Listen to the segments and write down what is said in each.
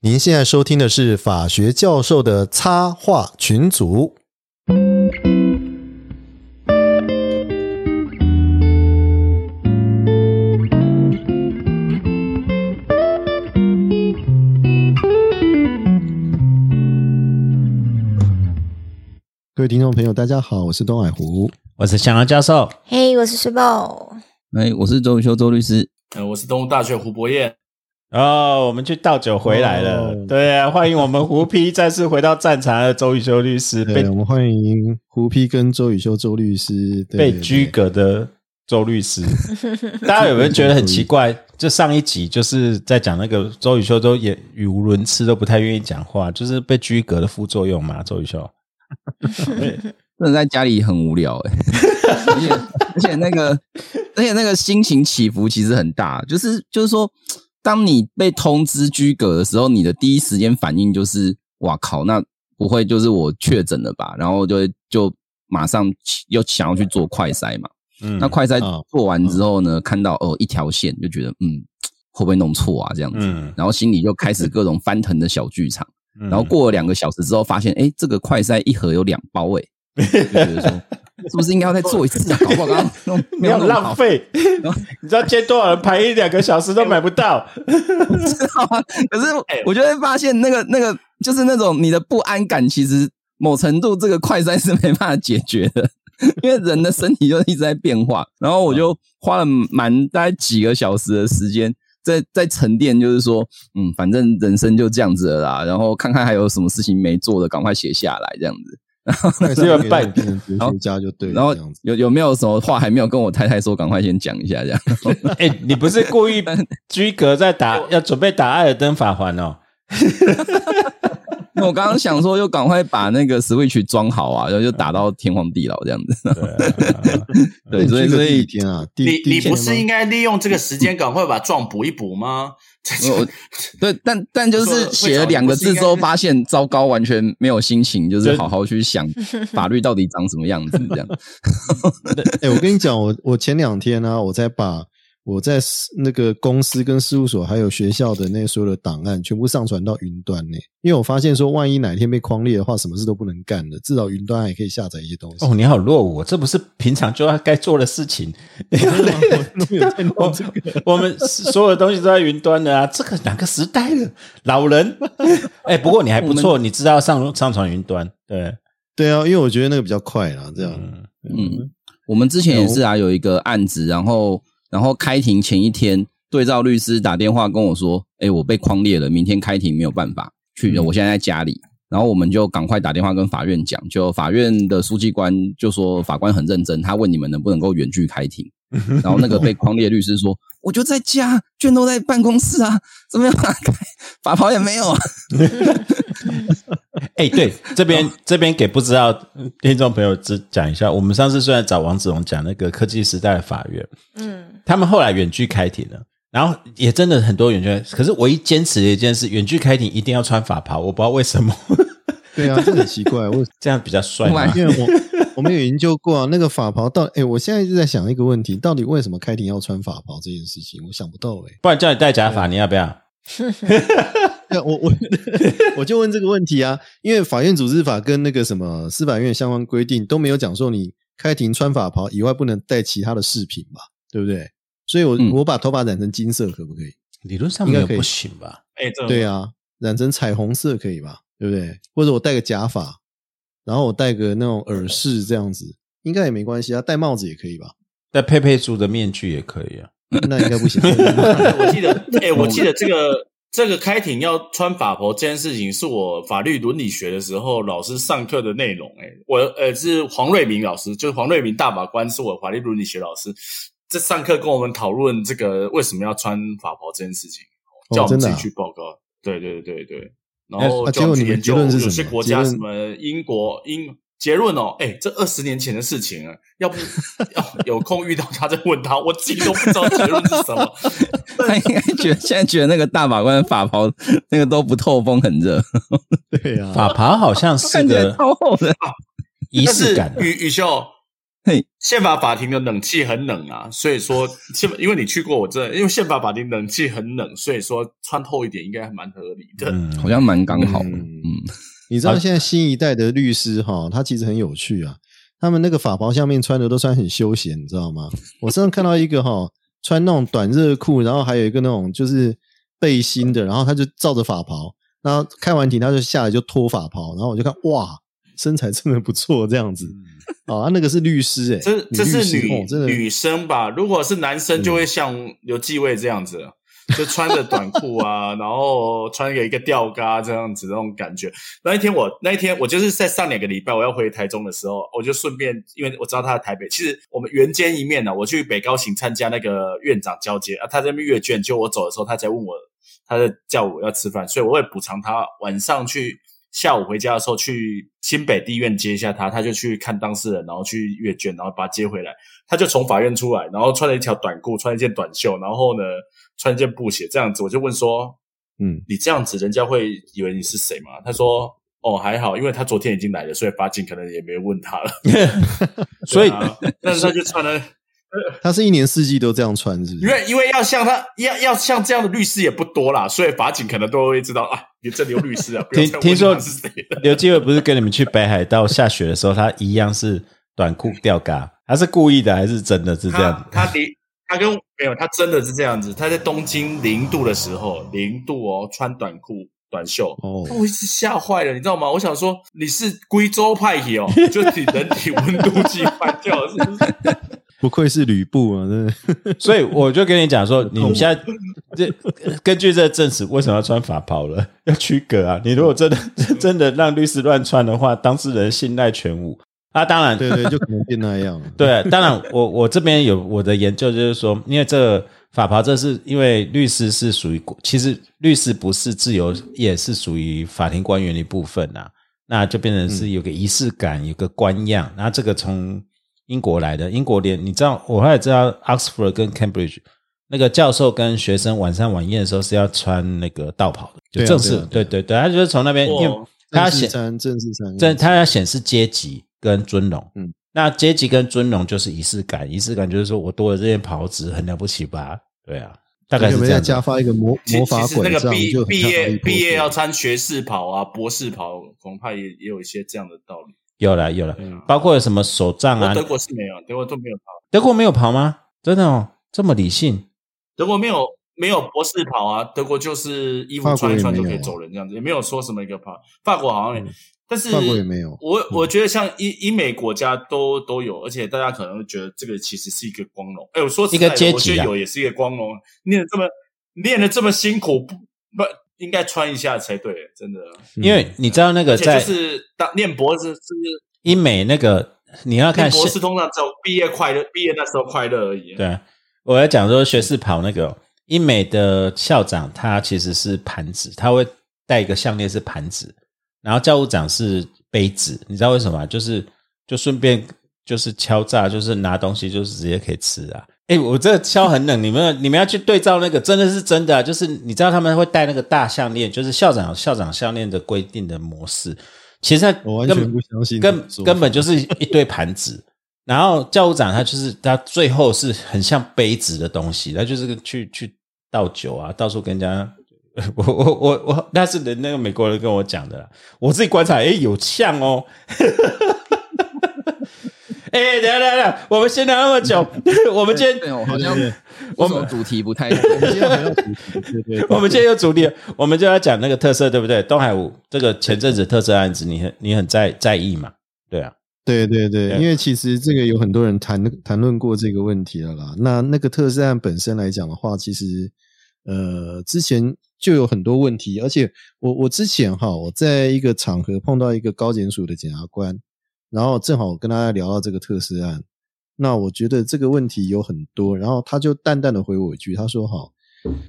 您现在收听的是法学教授的插画群组。各位听众朋友，大家好，我是东海湖。我是祥儿教授，嘿，我是水宝。哎，我是周宇修周律师。呃，我是东吴大学胡博彦。哦，我们去倒酒回来了。对啊，欢迎我们胡批再次回到战场的周宇修律师。对，我们欢迎胡批跟周宇修周律师被拘格的周律师。大家有没有觉得很奇怪？就上一集就是在讲那个周宇修都也语无伦次，都不太愿意讲话，就是被拘格的副作用嘛？周宇修，真的在家里很无聊哎，而 且而且那个而且那个心情起伏其实很大，就是就是说。当你被通知居隔的时候，你的第一时间反应就是“哇靠，那不会就是我确诊了吧？”然后就就马上又想要去做快筛嘛。嗯，那快筛做完之后呢，看到哦一条线，就觉得嗯会不会弄错啊这样子，然后心里就开始各种翻腾的小剧场。然后过了两个小时之后，发现哎这个快筛一盒有两包哎，就觉得说。是不是应该要再做一次啊？搞不好刚刚 没有浪费。你知道接多少人排一两个小时都买不到，知道吗？可是我就会发现，那个那个就是那种你的不安感，其实某程度这个快餐是没办法解决的，因为人的身体就一直在变化。然后我就花了蛮大概几个小时的时间，在在沉淀，就是说，嗯，反正人生就这样子了啦。然后看看还有什么事情没做的，赶快写下来，这样子。然后那个拜变成哲学家就对，然后有有没有什么话还没有跟我太太说，赶快先讲一下这样。哎，你不是故意 居格在打，要准备打艾尔登法环哦。那我刚刚想说，又赶快把那个 Switch 装好啊，然后就打到天荒地老这样子。对，所以所以天啊，你你不是应该利用这个时间赶快把状补一补吗？对，但但就是写了两个字之后，发现 糟糕，完全没有心情，就是好好去想法律到底长什么样子这样。哎，我跟你讲，我我前两天呢，我在把。我在那个公司跟事务所还有学校的那所有的档案全部上传到云端呢，因为我发现说，万一哪天被框裂的话，什么事都不能干了。至少云端还可以下载一些东西。哦，你好落伍，这不是平常就要该做的事情。我们所有的东西都在云端的啊，这个哪个时代的？老人。哎，不过你还不错，你知道上上传云端。对对啊，因为我觉得那个比较快啦，这样。嗯，我们之前也是啊，有一个案子，然后。然后开庭前一天，对照律师打电话跟我说：“哎，我被框列了，明天开庭没有办法去，我现在在家里。”然后我们就赶快打电话跟法院讲，就法院的书记官就说：“法官很认真，他问你们能不能够远距开庭。”然后那个被框列律师说：“我就在家，卷都在办公室啊，怎么样开？法袍也没有啊。”哎，对，这边这边给不知道听众朋友只讲一下，我们上次虽然找王子龙讲那个科技时代的法院，嗯，他们后来远距开庭了，然后也真的很多远距，可是唯一坚持的一件事，远距开庭一定要穿法袍，我不知道为什么。对啊，这很奇怪，我 这样比较帅。因为我我们有研究过啊，那个法袍到哎，我现在一直在想一个问题，到底为什么开庭要穿法袍这件事情，我想不到哎。不然叫你戴假发，你要不要？我我 我就问这个问题啊，因为法院组织法跟那个什么司法院相关规定都没有讲说你开庭穿法袍以外不能带其他的饰品吧，对不对？所以，我我把头发染成金色可不可以？理论上应该不行吧？哎，对啊，染成彩虹色可以吧？对不对？或者我戴个假发，然后我戴个那种耳饰这样子，应该也没关系啊。戴帽子也可以吧？戴佩佩猪的面具也可以啊。那应该不行。我记得，哎，我记得这个这个开庭要穿法袍这件事情，是我法律伦理学的时候老师上课的内容。哎，我呃是黄瑞明老师，就是黄瑞明大法官，是我法律伦理学老师，在上课跟我们讨论这个为什么要穿法袍这件事情，叫我们自己去报告。对对对对。然后就去研究有些国家什么英国英结论哦，哎，这二十年前的事情啊，要不 要有空遇到他再问他，我自己都不知道结论是什么。他应该觉得现在觉得那个大法官法袍那个都不透风，很热。对啊，法袍好像是个超厚的仪式感。宇宇修，嘿，宪法法庭的冷气很冷啊，所以说宪，因为你去过，我这因为宪法法庭冷气很冷，所以说穿透一点应该还蛮合理的。嗯，好像蛮刚好的。嗯嗯，你知道现在新一代的律师哈，他其实很有趣啊。他们那个法袍下面穿的都穿很休闲，你知道吗？我身上次看到一个哈，穿那种短热裤，然后还有一个那种就是背心的，然后他就照着法袍，然后开完庭他就下来就脱法袍，然后我就看哇，身材真的不错，这样子。啊，那个是律师哎，这这是女女生吧？如果是男生，就会像刘继卫这样子。就穿着短裤啊，然后穿个一个吊嘎这样子那种感觉。那一天我那一天我就是在上两个礼拜我要回台中的时候，我就顺便因为我知道他在台北，其实我们缘见一面呢。我去北高行参加那个院长交接啊，他在那边阅卷，就我走的时候，他在问我，他在叫我要吃饭，所以我会补偿他晚上去下午回家的时候去新北地院接一下他，他就去看当事人，然后去阅卷，然后把他接回来。他就从法院出来，然后穿了一条短裤，穿一件短袖，然后呢。穿一件布鞋这样子，我就问说：“嗯，你这样子，人家会以为你是谁吗？”他说：“哦，还好，因为他昨天已经来了，所以法警可能也没问他了。所以，但是他就穿了，他是一年四季都这样穿，是？因为因为要像他要要像这样的律师也不多啦，所以法警可能都会知道啊，你这里有律师啊。听听说是谁？刘继伟不是跟你们去北海道下雪的时候，他一样是短裤吊嘎，他是故意的还是真的是这样？他的。他跟没有，他真的是这样子。他在东京零度的时候，零度哦，穿短裤、短袖，哦，我一直吓坏了，你知道吗？我想说你是贵州派系哦，就你人体温度计坏掉了，是不是？不愧是吕布啊，真的。所以我就跟你讲说，你们现在 这根据这个证词，为什么要穿法袍了？要区隔啊！你如果真的真的让律师乱穿的话，当事人信赖全无。啊，当然，对对，就可能变那样。对，当然，我我这边有我的研究，就是说，因为这个法袍，这是因为律师是属于，其实律师不是自由，也是属于法庭官员的一部分啊。那就变成是有个仪式感，有个官样。那这个从英国来的，英国连你知道，我还知道，Oxford 跟 Cambridge 那个教授跟学生晚上晚宴的时候是要穿那个道袍的，就正式，对对对，他就是从那边，因为他要显正式衫，正他要显示阶级。跟尊荣，嗯，那阶级跟尊荣就是仪式感，仪式感就是说我多了这件袍子很了不起吧？对啊，大概是这样。加发一个魔魔法鬼那个毕毕业毕业要穿学士袍啊，博士袍，恐怕也也有一些这样的道理。有了有了，包括什么手杖啊？德国是没有，德国都没有跑。德国没有跑吗？真的哦，这么理性？德国没有没有博士跑啊，德国就是衣服穿一穿就可以走人这样子，也没有说什么一个跑。法国好像也。但是法国也没有，我我觉得像英英美国家都都有，而且大家可能会觉得这个其实是一个光荣。哎，我说一个阶级有也是一个光荣，练的这么练的这么辛苦，不不应该穿一下才对，真的。因为你知道那个在就是当念博士是英美那个你要看博士通常只有毕业快乐，毕业那时候快乐而已。对，我要讲说学士跑那个英美的校长，他其实是盘子，他会戴一个项链是盘子。然后教务长是杯子，你知道为什么？就是就顺便就是敲诈，就是拿东西就是直接可以吃啊！哎，我这敲很冷，你们你们要去对照那个，真的是真的，就是你知道他们会戴那个大项链，就是校长校长项链的规定的模式。其实我完全不相信，根根本就是一堆盘子。然后教务长他就是他最后是很像杯子的东西，他就是去去倒酒啊，到处跟人家。我我我我，那是人那个美国人跟我讲的，我自己观察，哎，有像哦。哎，等下等下，我们先聊那么久，我们今天好像我们主题不太，我们今天没有主题，对对，我们今天有主题，我们就要讲那个特色，对不对？东海五这个前阵子特色案子，你很你很在在意嘛？对啊，对对对，因为其实这个有很多人谈谈论过这个问题了啦。那那个特色案本身来讲的话，其实呃之前。就有很多问题，而且我我之前哈，我在一个场合碰到一个高检署的检察官，然后正好跟大家聊到这个特斯案，那我觉得这个问题有很多，然后他就淡淡的回我一句，他说哈，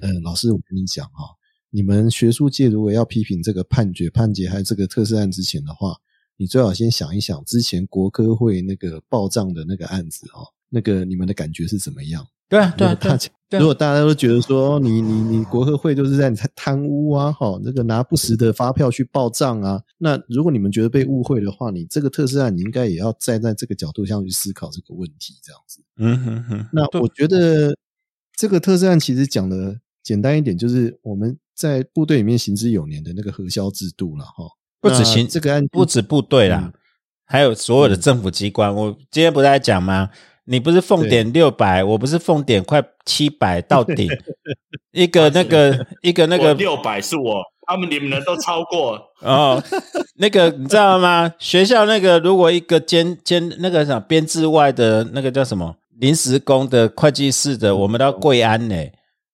嗯，老师我跟你讲哈，你们学术界如果要批评这个判决判决还有这个特斯案之前的话，你最好先想一想之前国科会那个报账的那个案子哦，那个你们的感觉是怎么样？对啊，对啊，他如果大家都觉得说你你你国科会就是在贪污啊，哈，这个拿不实的发票去报账啊，那如果你们觉得被误会的话，你这个特斯拉你应该也要站在这个角度上去思考这个问题，这样子。嗯哼哼，那我觉得这个特斯拉其实讲的简单一点，就是我们在部队里面行之有年的那个核销制度了，哈。不止行这个案，不止部队啦，还有所有的政府机关。我今天不是在讲吗？你不是奉点六百，我不是奉点快七百到 顶。一个那个，一个那个六百是我，他们你们人都超过哦。那个你知道吗？学校那个如果一个兼兼那个什么编制外的那个叫什么临时工的会计师的，我们都要跪安呢。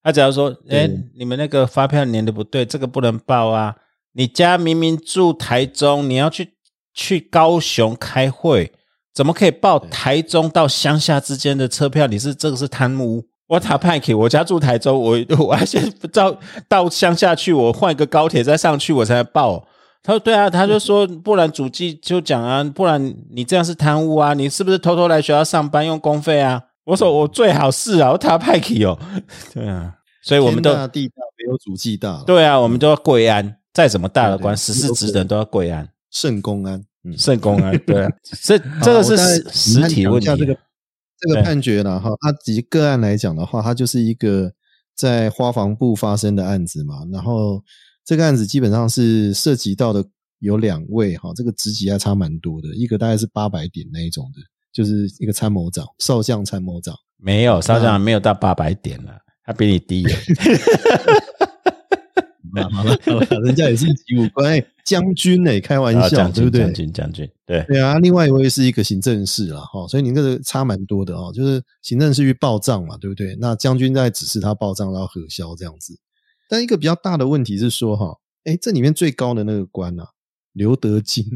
他只要说，哎，你们那个发票粘的不对，这个不能报啊。你家明明住台中，你要去去高雄开会。怎么可以报台中到乡下之间的车票？你是这个是贪污？我打派克，我家住台中，我 我要先到到乡下去，我换一个高铁再上去，我才能报。他说：“对啊，他就说，不然主计就讲啊，不然你这样是贪污啊，你是不是偷偷来学校上班用公费啊？”我说：“我最好是啊，我打派克哦，对啊，所以我们都地大没有主计大，对啊，我们都要跪安，再怎么大的官，实事职人都要跪安，圣公安。”圣公啊，对，这这个是实体问题。这个这个判决了哈，它以个案来讲的话，它就是一个在花房部发生的案子嘛。然后这个案子基本上是涉及到的有两位哈，这个职级还差蛮多的，一个大概是八百点那一种的，就是一个参谋长，少将参谋长。没有少将没有到八百点了，他比你低。好了好了，人家也是级五官将军呢，开玩笑对不对？将军将军，对对啊。另外一位是一个行政事了哈，所以你这个差蛮多的哦。就是行政事去报账嘛，对不对？那将军在指示他报账，然后核销这样子。但一个比较大的问题是说哈，哎，这里面最高的那个官啊，刘德金，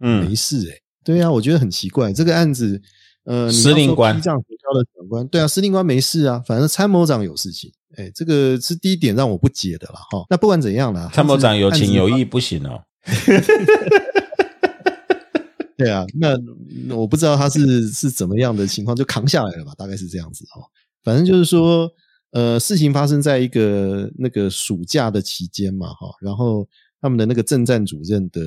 嗯，没事哎。对啊，我觉得很奇怪，这个案子，呃，司令官批账核销的长官，对啊，司令官没事啊，反正参谋长有事情。哎，这个是第一点让我不解的了哈。那不管怎样啦，参谋长有情有义不行哦。对啊，那我不知道他是是怎么样的情况，就扛下来了吧？大概是这样子哦。反正就是说，呃，事情发生在一个那个暑假的期间嘛哈。然后他们的那个政战主任的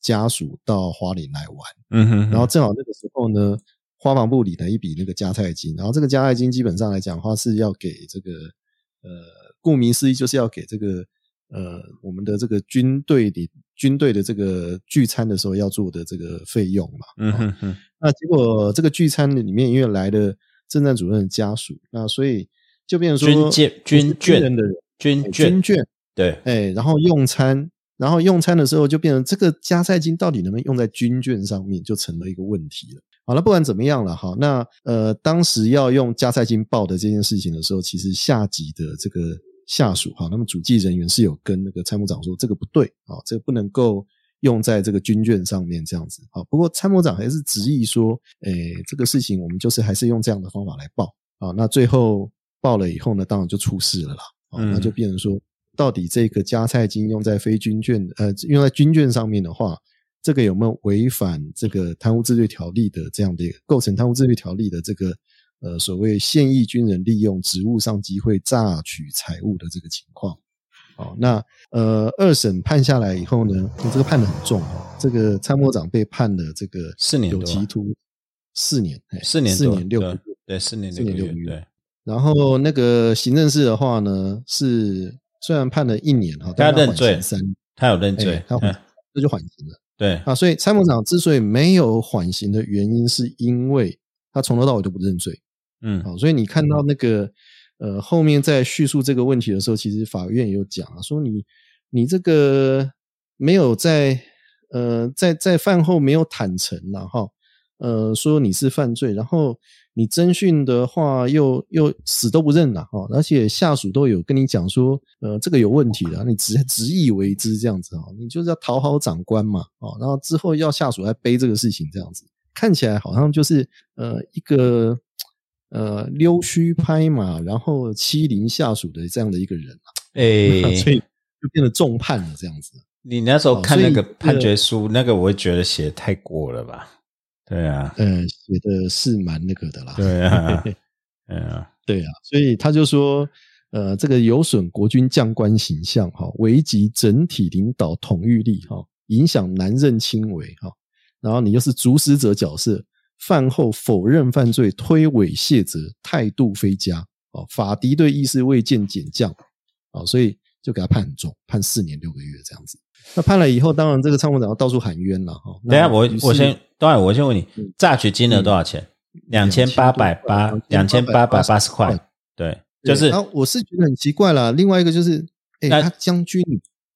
家属到花莲来玩，嗯哼。然后正好那个时候呢，花房部理了一笔那个加菜金，然后这个加菜金基本上来讲的话是要给这个。呃，顾名思义，就是要给这个呃，我们的这个军队的军队的这个聚餐的时候要做的这个费用嘛。嗯哼哼。那结果这个聚餐里面因为来了政战主任的家属，那所以就变成说军军眷的人，军军眷对，哎，然后用餐，然后用餐的时候就变成这个加菜金到底能不能用在军券上面，就成了一个问题了。好了，不管怎么样了哈，那呃，当时要用加菜金报的这件事情的时候，其实下级的这个下属哈，那么主计人员是有跟那个参谋长说这个不对啊，这个不能够用在这个军卷上面这样子啊。不过参谋长还是执意说，诶，这个事情我们就是还是用这样的方法来报啊。那最后报了以后呢，当然就出事了啦。啊，那就变成说，到底这个加菜金用在非军卷呃，用在军卷上面的话。这个有没有违反这个贪污治罪条例的这样的一个构成贪污治罪条例的这个呃所谓现役军人利用职务上机会榨取财物的这个情况？哦，那呃二审判下来以后呢，这个判的很重哦，这个参谋长被判了这个四年有期徒四年，四年四年六个月，对，四年四年六个月。对，然后那个行政室的话呢，是虽然判了一年哈，他认罪三，他有认罪，他缓，这就缓刑了。对啊，所以参谋长之所以没有缓刑的原因，是因为他从头到尾都不认罪。嗯，好，所以你看到那个呃后面在叙述这个问题的时候，其实法院有讲啊，说你你这个没有在呃在在饭后没有坦诚了哈，呃说你是犯罪，然后。你侦讯的话，又又死都不认了哈，而且下属都有跟你讲说，呃，这个有问题的，你执执意为之这样子哈，你就是要讨好长官嘛，哦，然后之后要下属来背这个事情这样子，看起来好像就是呃一个呃溜须拍马，然后欺凌下属的这样的一个人啊，哎，所以就变得重判了这样子。你那时候看那个判决书，那个我会觉得写太过了吧？对啊，嗯，写的是蛮那个的啦。对啊，对啊，所以他就说，呃，这个有损国军将官形象，哈，危及整体领导统御力，哈，影响难任轻微，哈，然后你又是主使者角色，饭后否认犯罪，推诿卸责，态度非佳，哦，法敌对意识未见减降，啊，所以就给他判很重，判四年六个月这样子。那判了以后，当然这个参谋长要到处喊冤了，哈。等下我我先，当然我先问你，榨取金额多少钱？两千八百八，两千八百八十块。对，就是然后我是觉得很奇怪啦。另外一个就是，哎，他将军，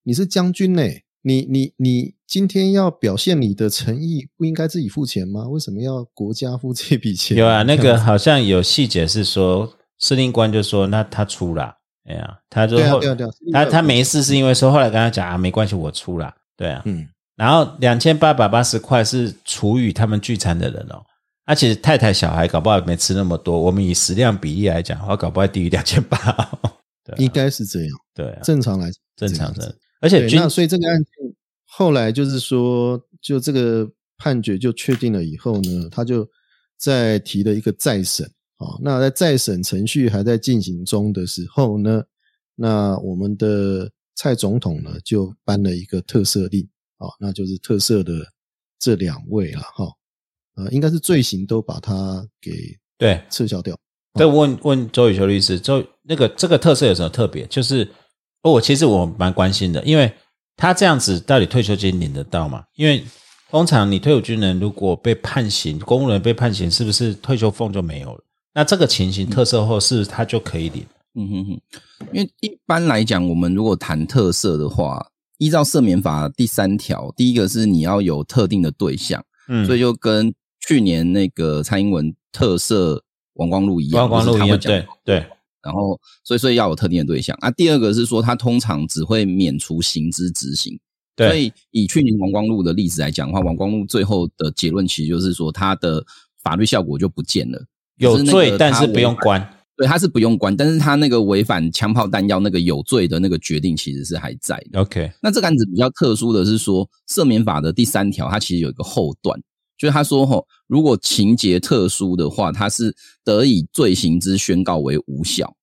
你是将军呢、你你你今天要表现你的诚意，不应该自己付钱吗？为什么要国家付这笔钱？有啊，那个好像有细节是说，司令官就说那他出了，哎呀，他就后啊啊啊他他没事是因为说后来跟他讲啊，没关系，我出了，对啊，嗯，然后两千八百八十块是除以他们聚餐的人哦，而且太太小孩搞不好没吃那么多，我们以食量比例来讲，的话搞不好低于两千八，应该是这样。对啊，正常来，正常的，而且那所以这个案件后来就是说，就这个判决就确定了以后呢，他就在提了一个再审啊。那在再审程序还在进行中的时候呢，那我们的蔡总统呢就颁了一个特赦令啊，那就是特赦的这两位了哈。呃，应该是罪行都把他给对撤销掉。再问问周宇修律师，周那个这个特色有什么特别？就是哦，我其实我蛮关心的，因为他这样子到底退休金领得到吗？因为通常你退伍军人如果被判刑，公务人被判刑，是不是退休俸就没有了？那这个情形特赦后，是不是他就可以领？嗯哼哼，因为一般来讲，我们如果谈特赦的话，依照赦免法第三条，第一个是你要有特定的对象，嗯，所以就跟去年那个蔡英文特赦王光禄一样，王光禄他会讲对对，然后所以所以要有特定的对象啊。第二个是说，他通常只会免除刑之执行。对所以以去年王光禄的例子来讲的话，王光禄最后的结论其实就是说，他的法律效果就不见了。有罪但是不用关。对，他是不用关，但是他那个违反枪炮弹药那个有罪的那个决定其实是还在的。OK，那这个案子比较特殊的是说，赦免法的第三条，它其实有一个后段，就是他说吼，如果情节特殊的话，它是得以罪行之宣告为无效，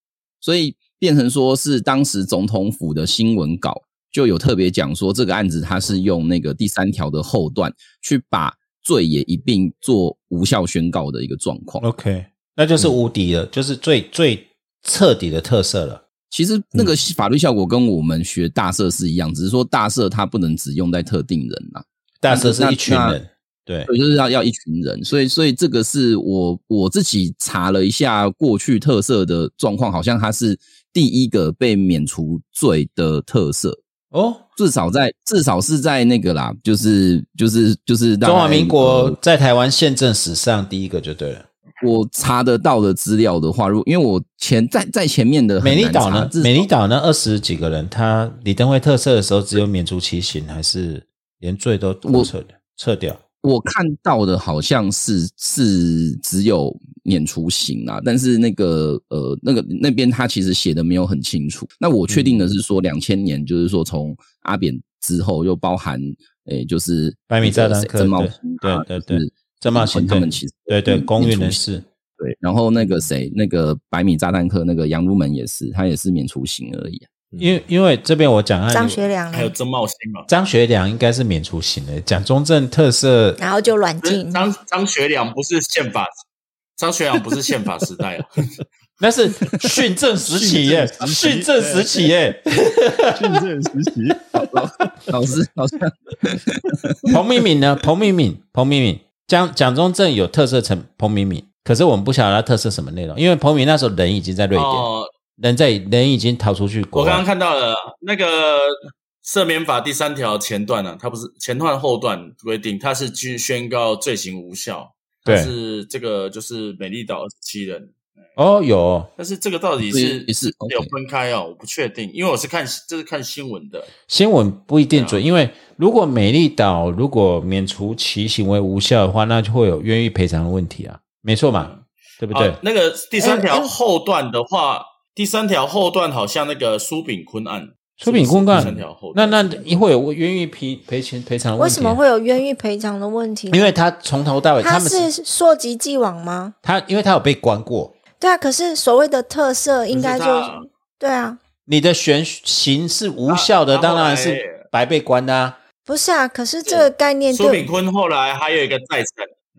所以变成说是当时总统府的新闻稿就有特别讲说，这个案子它是用那个第三条的后段去把罪也一并做无效宣告的一个状况。OK，那就是无敌了，就是最最彻底的特色了。其实那个法律效果跟我们学大赦是一样，只是说大赦它不能只用在特定人啦，大赦是一群人，对，对，就是要要一群人，所以所以这个是我我自己查了一下过去特色的状况，好像它是第一个被免除罪的特色，哦，至少在至少是在那个啦，就是就是就是中华民国呃在台湾宪政史上第一个就对了。我查得到的资料的话，如因为我前在在前面的美丽岛呢？美丽岛那二十几个人，他李登辉特赦的时候只有免除其刑，还是连罪都我撤？撤掉？我看到的好像是是只有免除刑啊，但是那个呃那个那边他其实写的没有很清楚。那我确定的是说，两千年就是说从阿扁之后，又包含诶就是百米炸弹曾茂对对对曾茂兴他们其实对对，嗯公运免除刑人士。对，然后那个谁那个百米炸弹客那个杨如门也是，他也是免除刑而已啊。因为因为这边我讲案，张学良呢？还有曾茂兴嘛，张学良应该是免除刑的，蒋中正特色然后就软禁。张张学良不是宪法，张学良不是宪法时代啊，那是训政时期耶，训政时期耶。训政时期，老师老师，彭明敏呢？彭明敏，彭明敏，蒋蒋中正有特色成彭明敏，可是我们不晓得他特色什么内容，因为彭明敏那时候人已经在瑞典，哦，人在人已经逃出去国我刚刚。看到了那个赦免法第三条前段呢、啊，它不是前段后段规定，它是去宣告罪行无效，对。是这个就是美丽岛二十七人，哦，有。但是这个到底所是是有分开哦，我不确定，因为我是看这是看新闻的，新闻不一定啊。准，因为如果美丽岛如果免除其行为无效的话，那就会有冤狱赔偿的问题啊，没错嘛，对不对？啊，那个第三哎条哎后段的话，第三条后段好像那个苏炳坤案，出品公是不是第三条后，那段那会有冤狱赔赔钱赔偿的问题啊、为什么会有冤狱赔偿的问题？因为他从头到尾，他们是溯及既往吗？他，因为他有被关过，对啊，可是所谓的特色应该就是对啊，你的悬刑是无效的，当然是白被关的啊。不是啊，可是这个概念苏炳坤后来还有一个再审，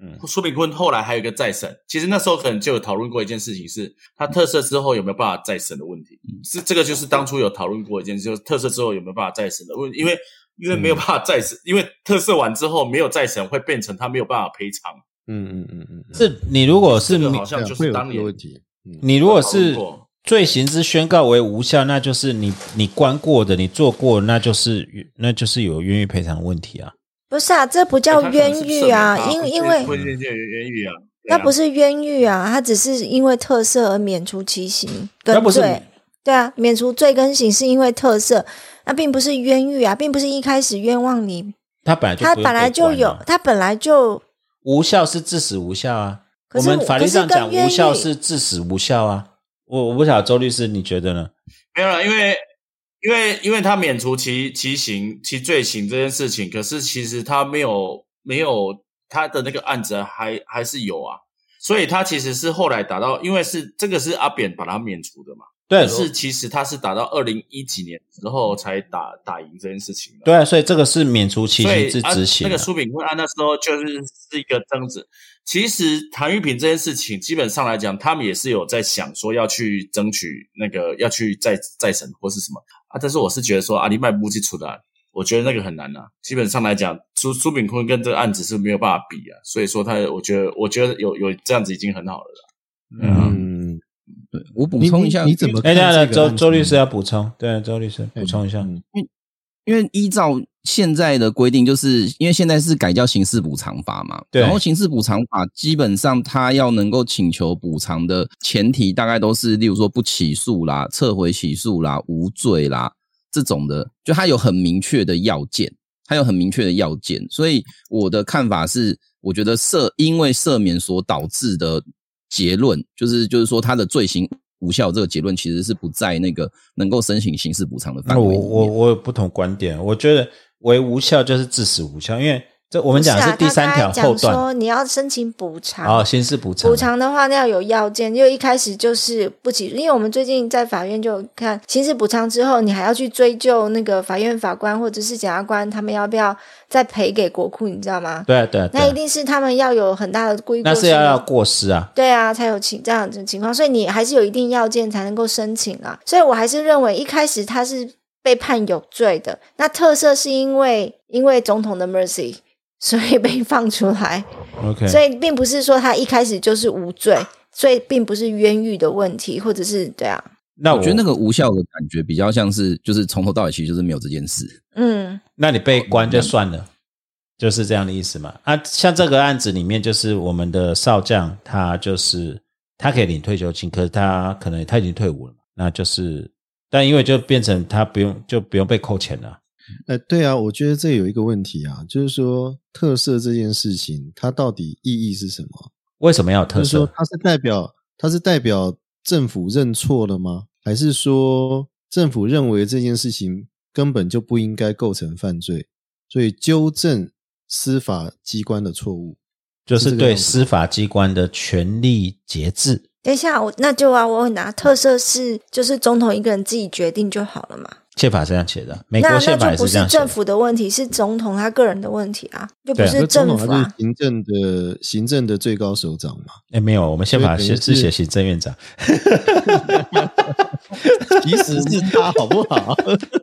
嗯苏炳坤后来还有一个再审。其实那时候可能就有讨论过一件事情，是他特赦之后有没有办法再审的问题。是这个就是当初有讨论过一件事，就是特赦之后有没有办法再审的问题，因为因为没有办法再审，因为特赦完之后没有再审，会变成他没有办法赔偿。嗯嗯嗯嗯，是你如果是你这个好像就会有这是当年个问题。嗯，你如果是罪行之宣告为无效，那就是你你关过的，你做过，那就是那就是有冤狱赔偿问题啊。不是啊，这不叫冤是狱啊，因因为冤狱啊，那不是是冤狱啊，他只是因为特色而免除其刑那不是。对啊，免除罪跟刑是因为特色，那并不是冤狱啊，并不是一开始冤枉你，他本来就他本来就有，他本来就无效是致死无效啊。可是我们法律上讲可是跟冤狱无效是致死无效啊。我我不晓得周律师你觉得呢？没有了，因为因为因为他免除其其刑其罪行这件事情，可是其实他没有没有他的那个案子还还是有啊，所以他其实是后来打到，因为是这个是阿扁把他免除的嘛，对是其实他是打到二零一几年之后才打打赢这件事情的。对啊，所以这个是免除其刑之啊执行啊、那个苏炳坤案那时候就是是一个争执。其实谭玉平这件事情，基本上来讲，他们也是有在想说要去争取那个要去再再审或是什么啊。但是我是觉得说啊，你卖不基出来，我觉得那个很难啊。基本上来讲，苏苏炳坤跟这个案子是没有办法比啊。所以说他，我觉得我觉得有有这样子已经很好了啦。嗯，对我补充一下，你你怎么哎，看等一下周周律师要补充，对，周律师补充一下。嗯因为依照现在的规定，就是因为现在是改叫刑事补偿法嘛，对然后刑事补偿法基本上它要能够请求补偿的前提，大概都是例如说不起诉啦、撤回起诉啦、无罪啦这种的，就它有很明确的要件，它有很明确的要件，所以我的看法是，我觉得赦因为赦免所导致的结论，就是就是说他的罪行。无效这个结论其实是不在那个能够申请刑事补偿的范围我。我我有不同观点，我觉得为无效就是致死无效，因为这我们讲的不是第三条后段。讲说你要申请补偿。哦，刑事补偿。补偿的话，那要有要件，就一开始就是不起诉，因为我们最近在法院就看刑事补偿之后，你还要去追究那个法院法官或者是检察官他们要不要再赔给国库，你知道吗？对啊对那一定是他们要有很大的规那过是要要过失啊，对啊，才有情这样子的情况，所以你还是有一定要件才能够申请啊。所以我还是认为一开始他是被判有罪的，那特色是因为因为总统的 mercy，所以被放出来。OK，所以并不是说他一开始就是无罪，所以并不是冤狱的问题，或者是对啊，那我觉得那个无效的感觉比较像是，就是从头到尾其实就是没有这件事。嗯，那你被关就算了，就是这样的意思嘛。啊，像这个案子里面，就是我们的少将，他就是他可以领退休金，可是他可能他已经退伍了嘛，那就是，但因为就变成他不用就不用被扣钱了。哎，对啊，我觉得这有一个问题啊，就是说特色这件事情，它到底意义是什么？为什么要特色？就是说它是代表它是代表政府认错了吗？还是说政府认为这件事情根本就不应该构成犯罪，所以纠正司法机关的错误？就是对司法机关的权力节制。等一下，我那就啊，我问啊，特色是就是总统一个人自己决定就好了嘛？宪法是这样写的，美国宪法也就不是政这样写的。府的问题，是总统他个人的问题啊，就不是政府啊。行政的行政的最高首长嘛。哎，没有，我们宪法所以等于是是是写行政院长。其实是他好不好？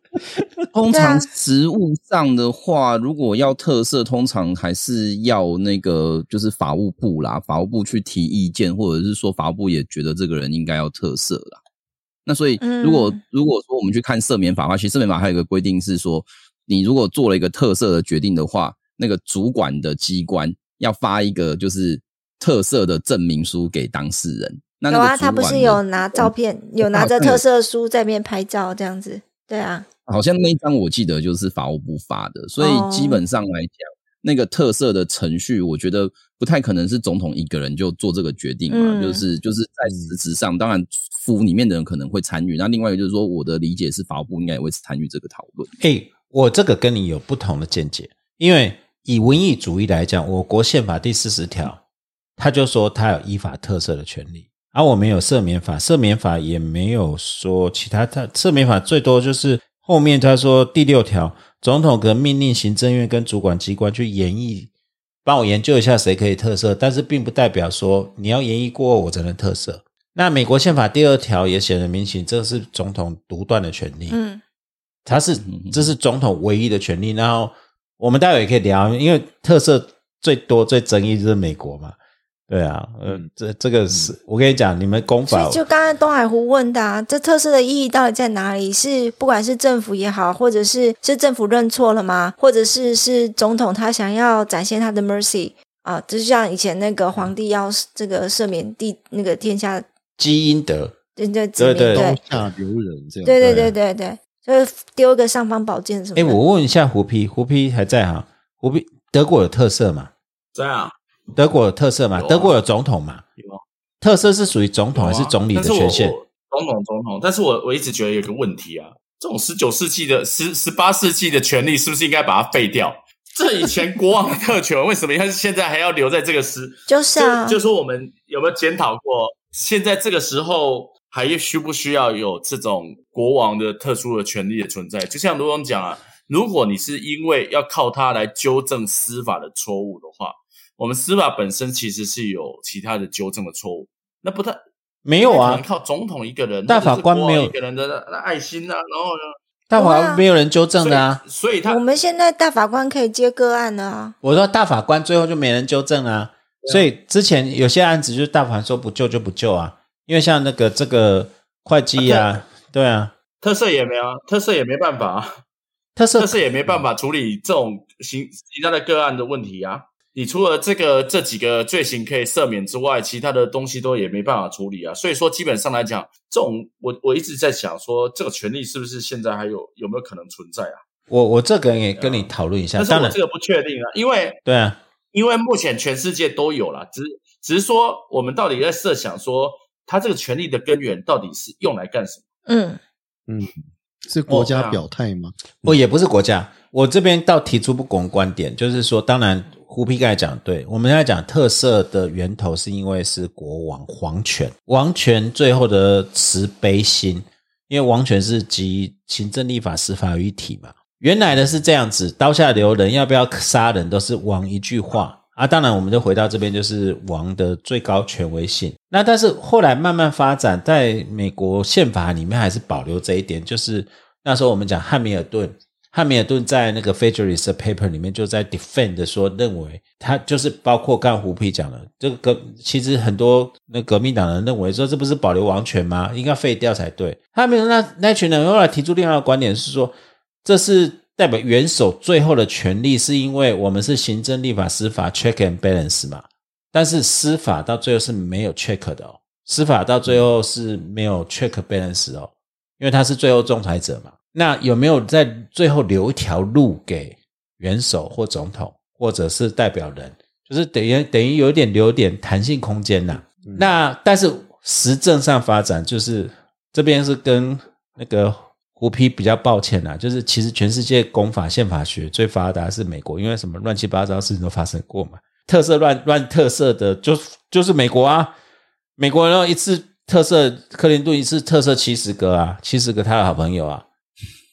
通常实务上的话，如果要特色，通常还是要那个就是法务部啦，法务部去提意见，或者是说法务部也觉得这个人应该要特色啦。那所以，嗯如果、如果说我们去看赦免法的话，其实赦免法还有一个规定是说，你如果做了一个特色的决定的话，那个主管的机关要发一个就是特色的证明书给当事人。那那有啊，他不是有拿照片，有拿着特色书在那边拍照这样子，对啊，好像那一张我记得就是法务部发的，所哦以基本上来讲，那个特色的程序，我觉得不太可能是总统一个人就做这个决定嘛，嗯就是就是在实质上，当然府里面的人可能会参与，那另外一个就是说，我的理解是法务部应该也会参与这个讨论。哎，我这个跟你有不同的见解，因为以文艺主义来讲，我国宪法第四十条，他就说他有依法特色的权利。而、我们有赦免法，赦免法也没有说其他，他赦免法最多就是后面他说第六条，总统可命令行政院跟主管机关去研议，帮我研究一下谁可以特赦，但是并不代表说你要研议过后我才能特赦。那美国宪法第二条也写得明显，这是总统独断的权利。嗯他是这是总统唯一的权利。然后我们待会也可以聊，因为特色最多、最争议就是美国嘛。对啊，呃，这这个是我跟你讲，你们公法所以就刚才东海湖问的、啊，这特色的意义到底在哪里？是不管是政府也好，或者是是政府认错了吗？或者是是总统他想要展现他的 mercy 啊？就像以前那个皇帝要这个赦免地那个天下基因德，对对对对对刀下留人这样。对对对对对，就是丢个尚方宝剑什么哎，的。我问一下胡皮，胡皮还在哈？胡皮德国有特色嘛？这样德国有特色嘛？有啊德国有总统嘛？有啊特色是属于总统还是总理的权限？我总统总统，但是我我一直觉得有个问题啊，这种十九世纪的十十八世纪的权利，是不是应该把它废掉？这以前国王的特权，为什么他现在还要留在这个时？就是啊，就就说我们有没有检讨过，现在这个时候还需不需要有这种国王的特殊的权利的存在？就像卢总讲啊，如果你是因为要靠它来纠正司法的错误的话，我们司法本身其实是有其他的纠正的错误，那不太没有啊靠总统一个人，大法官没有一个人的爱心啊，然后呢，大法官没有人纠正的啊。所以所以他我们现在大法官可以接个案了啊。我说大法官最后就没人纠正啊，所以之前有些案子就是大法官说不救就不救啊，因为像那个这个会计啊，对啊，特色也没有啊，特色也没办法啊。特色特色也没办法处理这种刑其他的个案的问题啊。你除了这个这几个罪行可以赦免之外，其他的东西都也没办法处理啊。所以说，基本上来讲，这种我我一直在想说，这个权利是不是现在还有有没有可能存在啊？我我这个也跟你讨论一下，但是当然我这个不确定啊，因为对啊，因为目前全世界都有了，只只是说我们到底在设想说，它这个权利的根源到底是用来干什么？嗯嗯，是国家表态吗？我也不是国家，我这边倒提出不同观点，就是说，当然胡皮刚才讲对，我们现在讲特色的源头是因为是国王皇权，王权最后的慈悲心，因为王权是集行政、立法、司法于一体嘛。原来的是这样子，刀下留人，要不要杀人都是王一句话啊。当然，我们就回到这边，就是王的最高权威性。那但是后来慢慢发展，在美国宪法里面还是保留这一点，就是那时候我们讲汉密尔顿，汉密尔顿在那个 Federalist Paper 里面就在 defend 说，认为他就是包括刚胡皮讲的这个，其实很多那革命党人认为说，这不是保留王权吗？应该废掉才对。他们那那群人后来提出另外一个观点是说，这是代表元首最后的权利，是因为我们是行政、立法、司法 check and balance 嘛。但是司法到最后是没有 check 的哦，司法到最后是没有 check balance 哦，因为他是最后仲裁者嘛。那有没有在最后留一条路给元首或总统，或者是代表人，就是等于等于有一点留点弹性空间呐、那但是实政上发展，就是这边是跟那个胡皮比较抱歉啊，就是其实全世界公法宪法学最发达是美国，因为什么乱七八糟事情都发生过嘛。特色乱乱特色的就就是美国啊，美国然后一次特色克林顿一次特色七十个啊，七十个他的好朋友啊，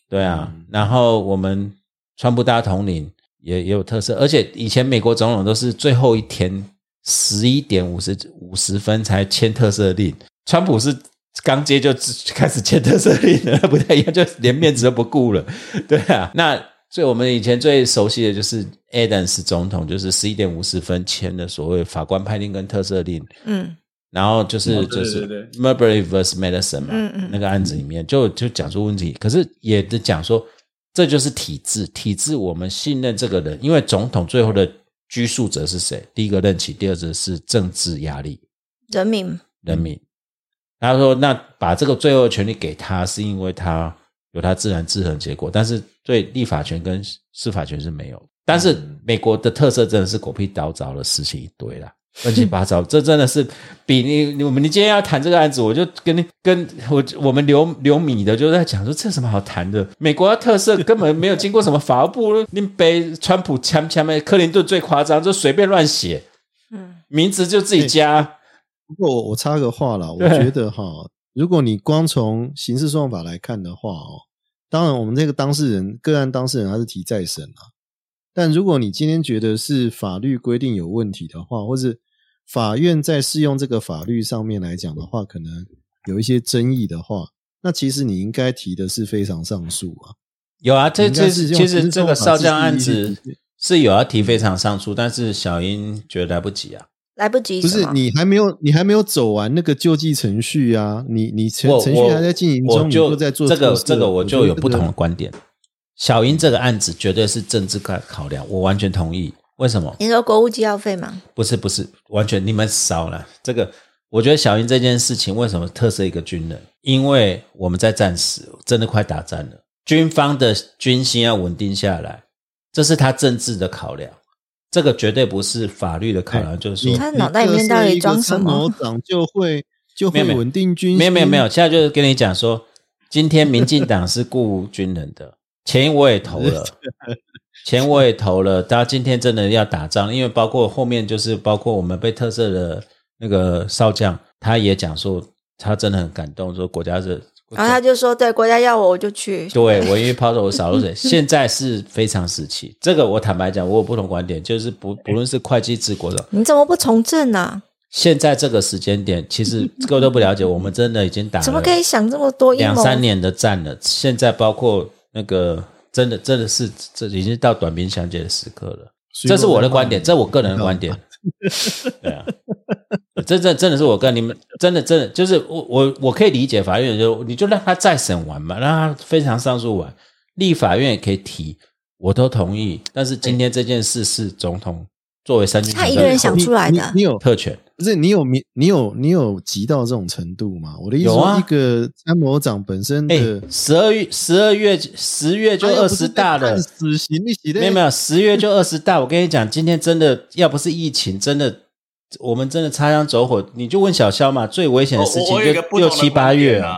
对啊，然后我们川普大统领也也有特色，而且以前美国总统都是最后一天十一点五十五十分才签特色令，川普是刚接就开始签特色令了，不太一样，就连面子都不顾了，对啊，那。所以我们以前最熟悉的就是 Adams 总统，就是十一点五十分签的所谓法官判令跟特色令，嗯然后就是、哦就是对对 Marbury vs Medicine 嘛，嗯嗯那个案子里面就就讲出问题，可是也得讲说这就是体制，体制我们信任这个人，因为总统最后的拘束者是谁？第一个任期，第二个是政治压力，人民人民。他说：“那把这个最后的权利给他，是因为他有他自然制衡结果，但是对立法权跟司法权是没有。但是美国的特色真的是狗屁倒灶的事情一堆啦，乱七八糟，这真的是比你你我们你今天要谈这个案子，我就跟你跟我我们留留米的就在讲说，这有什么好谈的？美国的特色根本没有经过什么法务部，你被川普枪枪的克林顿最夸张，就随便乱写，嗯名字就自己加。不过我我插个话啦，我觉得哈，如果你光从刑事诉讼法来看的话哦，当然我们这个当事人个案当事人他是提再审啊，但如果你今天觉得是法律规定有问题的话，或是法院在适用这个法律上面来讲的话，可能有一些争议的话，那其实你应该提的是非常上诉啊。有啊，这这其实这个少将案子是有要提非常上诉，但是小英觉得来不及啊。来不及不是你还没有你还没有走完那个救济程序啊，你你程序还在进行中，你就在做这个这个我就有不同的的。观点。小英这个案子绝对是政治考考量，我完全同意。为什么？你说国务机要费吗？不是不是，完全你们少了这个。我觉得小英这件事情为什么特赦一个军人？因为我们在战时真的快打战了，军方的军心要稳定下来，这是他政治的考量。这个绝对不是法律的考量，就是说他脑袋里面到底装什么就会 就会稳定军心？没有没有没有，现在就是跟你讲说，今天民进党是雇军人的，钱我也投了，钱我也投了，大家今天真的要打仗，因为包括后面就是包括我们被特赦的那个少将，他也讲说他真的很感动，说国家是。然后他就说：“对，国家要我，我就去。对我因为抛头我洒落水，现在是非常时期。这个我坦白讲，我有不同观点，就是不不论是会计治国的，你怎么不从政呢、现在这个时间点，其实各位都不了解，我们真的已经打了怎么可以想这么多？两三年的战了，现在包括那个真的真的是这已经到短兵相接的时刻了。这是我的观点，这我个人的观点。对啊，这这真的是我跟你们真的真的就是我我我可以理解法院就你就让他再审完嘛，让他非常上诉完，立法院也可以提，我都同意。但是今天这件事是总统作为三军他一个人想出来的你你有特权，不是你有你你有你有急到这种程度吗？我的意思说，一个参谋长本身哎的，十二月十二月十月就二十大了，死刑你写的没有没有，十月就二十大。我跟你讲，今天真的要不是疫情，真的我们真的擦枪走火，你就问小肖嘛，最危险的时期我我有一个就六七八月。啊。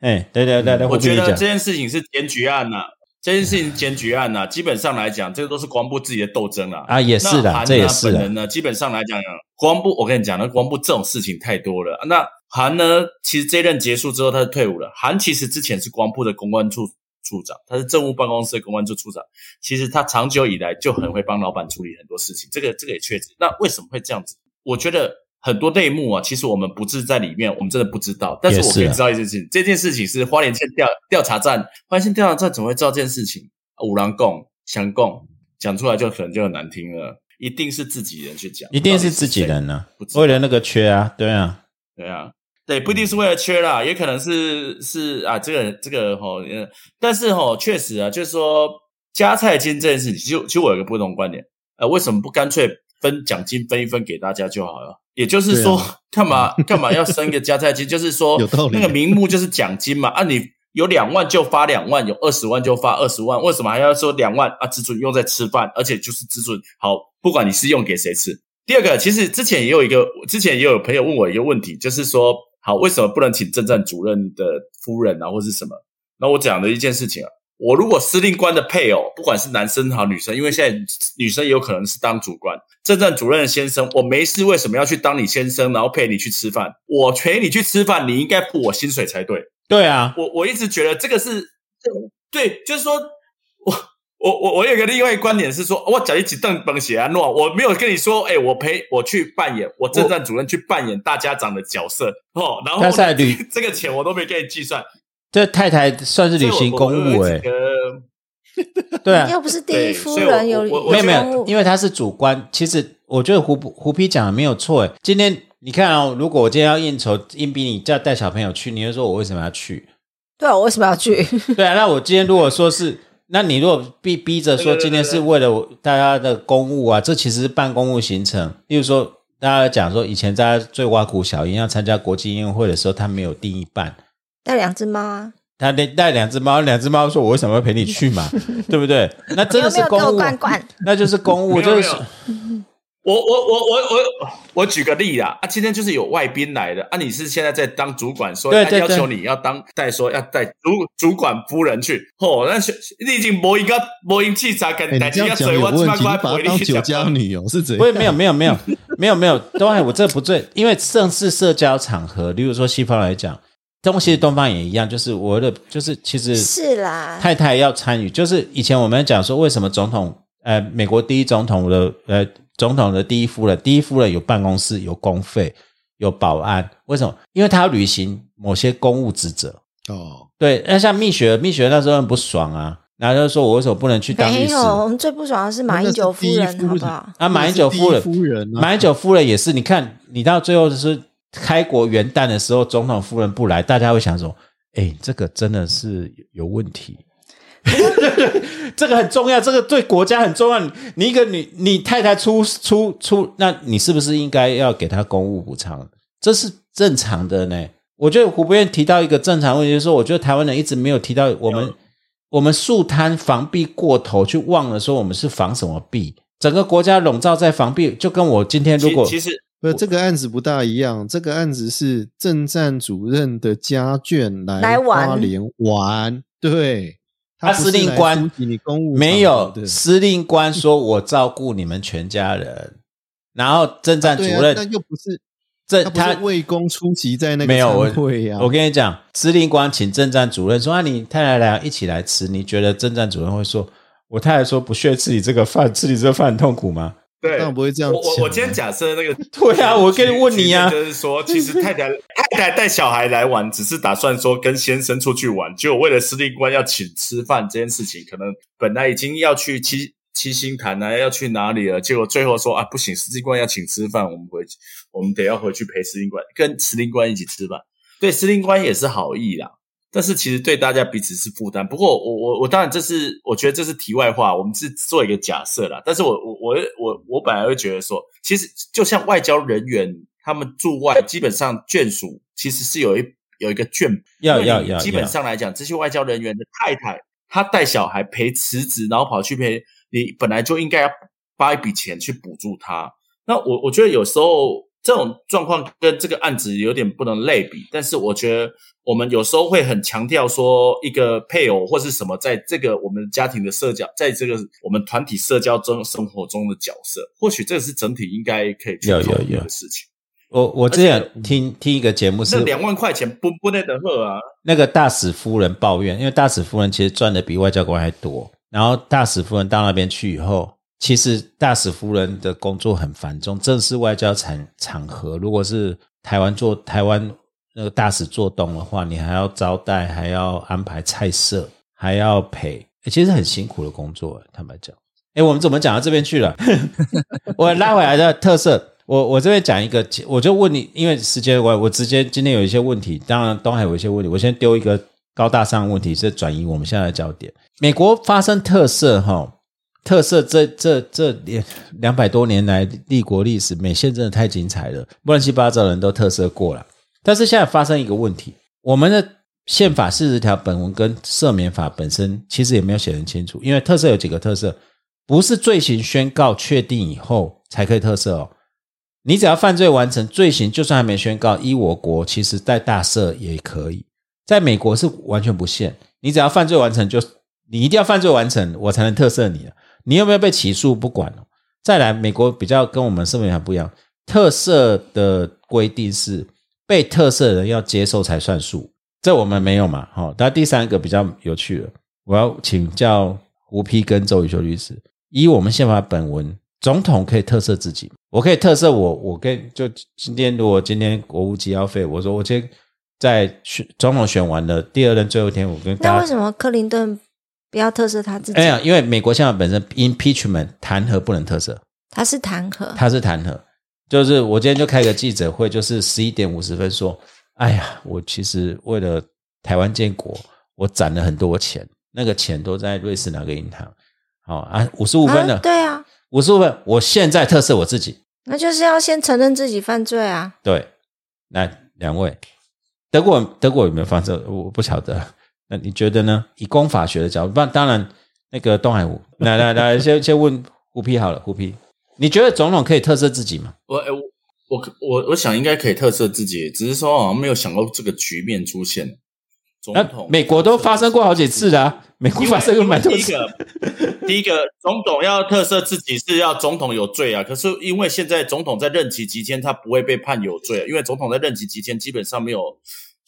哎，对对对对，我觉得这件事情是检举案呐、这件事情检举案呐、基本上来讲，这个都是国防部自己的斗争啊。啊也是的这也是的本人呢，基本上来讲，国防部我跟你讲，那国防部这种事情太多了。那韩呢，其实这一任结束之后，他就退伍了。韩其实之前是国防部的公关处处长，他是政务办公室的公关处处长。其实他长久以来就很会帮老板处理很多事情，这个这个也确实。那为什么会这样子？我觉得很多内幕啊，其实我们不是在里面，我们真的不知道。但是我可以知道一件事情，这件事情是花莲县调调查站，花莲县调查站怎么会知道这件事情？五郎共、祥共讲出来就可能就很难听了，一定是自己人去讲，一定是自己人呢、为了那个缺啊，对啊，对啊，对，不一定是为了缺啦，也可能是是啊，这个这个哈、呃，但是哦、确实啊，就是说加菜金这件事情，其实其实我有个不同观点，呃，为什么不干脆分奖金分一分给大家就好了？也就是说，干嘛干嘛要升一个加菜金？就是说有道理那个名目就是奖金嘛，啊，你有两万就发两万，有二十万就发二十万，为什么还要说两万啊？只准用在吃饭，而且就是只准好，不管你是用给谁吃。第二个，其实之前也有一个，之前也有朋友问我一个问题，就是说，好，为什么不能请政战主任的夫人啊，或是什么？那我讲的一件事情啊，我如果司令官的配偶，不管是男生好女生，因为现在女生也有可能是当主官，政战主任的先生，我没事为什么要去当你先生，然后陪你去吃饭？我陪你去吃饭，你应该付我薪水才对。对啊，我我一直觉得这个是对，就是说我我我我有个另外一个观点是说，我讲一起邓本写安诺，我没有跟你说，哎，我陪我去扮演我政战主任去扮演大家长的角色哦，然后 这个钱我都没给你计算，这太太算是履行公务哎、哎，对啊，又不是第一夫人有没有没有，因为他是主观。其实我觉得胡胡皮讲的没有错诶。今天你看哦，如果我今天要应酬，硬逼你叫带小朋友去，你会说我为什么要去？对啊，我为什么要去？对啊，那我今天如果说是，那你如果逼逼着说今天是为了我大家的公务啊，这其实是办公务行程。例如说，大家讲说以前大家最挖苦小英要参加国际音乐会的时候，他没有订一半。带两只猫啊，他带带两只猫，两只猫说：“我为什么要陪你去嘛？对不对？那真的是公务，罐罐？那就是公务，就是我我我我我我举个例啦，啊，今天就是有外宾来的啊，你是现在在当主管，说他要求你要当带说要带主主管夫人去，哦，那是你已经没一个没一器材跟哎，带你这样讲有问题，你把她当酒家女哦，是怎样？没有没有没有没有没有，东海我这不对，因为正式社交场合，例如说西方来讲，东西东方也一样，就是我的就是其实是啦，太太要参与，就是以前我们讲说，为什么总统呃，美国第一总统的呃，总统的第一夫人，第一夫人有办公室，有公费，有保安，为什么？因为他要履行某些公务职责。哦，对，那像蜜雪，蜜雪那时候很不爽啊，然后就说我为什么不能去当律师？没有，我们最不爽的是马英九夫人，好不好？啊，马英九夫人，夫人，马英九夫人也是。你看，你到最后是开国元旦的时候，总统夫人不来，大家会想说，哎，这个真的是有问题。这个很重要，这个对国家很重要。你一个女，你太太出出出，那你是不是应该要给她公务补偿？这是正常的呢。我觉得胡不愿提到一个正常问题，就是说，我觉得台湾人一直没有提到我们，我们树摊防避过头，去忘了说我们是防什么避。整个国家笼罩在防避，就跟我今天如果其实不，这个案子不大一样。这个案子是政战主任的家眷来花莲玩，对。他司令官没有，司令官说我照顾你们全家人，然后政战主任那又不是这他魏公出席在那个没有会呀。我跟你讲，司令官请政战主任说啊，你太太来一起来吃，你觉得政战主任会说，我太太说不屑吃你这个饭，吃你这个饭很痛苦吗？对，当然不会这样。我我今天假设那个，对啊，我跟你问你啊，就是说，其实太太 太太带小孩来玩，只是打算说跟先生出去玩，就为了司令官要请吃饭这件事情，可能本来已经要去七七星潭啊，要去哪里了，结果最后说啊，不行，司令官要请吃饭，我们回去，我们得要回去陪司令官，跟司令官一起吃饭。对，司令官也是好意啦。但是其实对大家彼此是负担。不过我我我当然这是我觉得这是题外话，我们是做一个假设啦。但是我我我我我本来会觉得说，其实就像外交人员他们驻外，基本上眷属其实是有一有一个眷，要要要。基本上来讲，这些外交人员的太太，她带小孩陪辞职，然后跑去陪你，本来就应该要发一笔钱去补助他。那我我觉得有时候。这种状况跟这个案子有点不能类比，但是我觉得我们有时候会很强调说一个配偶或是什么，在这个我们家庭的社交，在这个我们团体社交中生活中的角色，或许这是整体应该可以去考虑的事情。我我之前听听一个节目是两万块钱不不那得喝啊。那个大使夫人抱怨，因为大使夫人其实赚的比外交官还多，然后大使夫人到那边去以后。其实大使夫人的工作很繁重，正式外交场场合，如果是台湾做台湾那个大使做东的话，你还要招待，还要安排菜色，还要陪，其实很辛苦的工作。坦白讲，哎，我们怎么讲到这边去了？我拉回来的特色，我我这边讲一个，我就问你，因为时间我我直接今天有一些问题，当然东海有一些问题，我先丢一个高大上问题，是转移我们现在的焦点。美国发生特色哈。特色这这这两百多年来立国历史，美宪真的太精彩了，乱七八糟的人都特色过了。但是现在发生一个问题，我们的宪法四十条本文跟赦免法本身其实也没有写很清楚，因为特色有几个特色，不是罪行宣告确定以后才可以特色哦。你只要犯罪完成，罪行就算还没宣告，依我国其实在大赦也可以，在美国是完全不限，你只要犯罪完成，就你一定要犯罪完成，我才能特赦你你有没有被起诉不管哦。再来，美国比较跟我们社会还不一样，特色的规定是被特色人要接受才算数，这我们没有嘛？好，那第三个比较有趣了，我要请教胡批跟周宇修律师，以我们宪法本文，总统可以特色自己，我可以特色我，我跟就今天如果今天国务机要费，我说我今天在选总统选完了第二任最后一天，我跟那为什么克林顿？不要特色他自己。哎呀，因为美国宪法本身 impeachment 弹劾不能特色，他是弹劾，他是弹劾。就是我今天就开个记者会，就是十一点五十分说，哎呀，我其实为了台湾建国，我攒了很多钱，那个钱都在瑞士哪个银行？好啊，五十五分的，对啊，五十五分。我现在特色我自己，那就是要先承认自己犯罪啊。对，来两位，德国德国有没有犯罪？我不晓得。那你觉得呢？以公法学的角度，不，当然那个东海湖，来来来，先先问胡皮好了，胡皮，你觉得总统可以特赦自己吗？我我我我我想应该可以特赦自己，只是说好像没有想到这个局面出现。总统，美国都发生过好几次的，美国发生过蛮多个，第一个总统要特赦自己是要总统有罪啊。可是因为现在总统在任期期间，他不会被判有罪，因为总统在任期期间基本上没有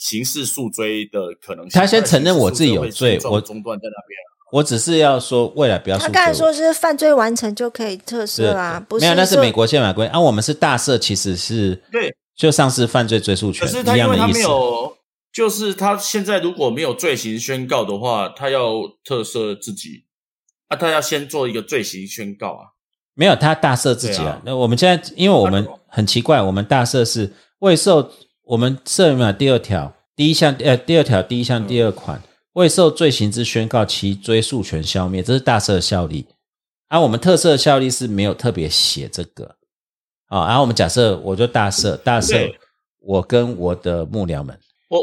刑事诉追的可能性。他先承认我自己有罪，我中断在那边。我只是要说，未来不要。他刚才说是犯罪完成就可以特赦啊，不是？没有，那是美国宪法规。啊，我们是大赦，其实是对，就丧失犯罪追诉权，可是他因为他没有。就是他现在如果没有罪行宣告的话，他要特赦自己，啊，他要先做一个罪行宣告啊。没有，他大赦自己啊。那我们现在，因为我们很奇怪，我们大赦是未受我们赦免第二条第一项，呃，第二条第一项第二款未受罪行之宣告，其追诉权消灭，这是大赦效力。而我们特赦效力是没有特别写这个啊。然后我们假设我就大赦，大赦我跟我的幕僚们，我。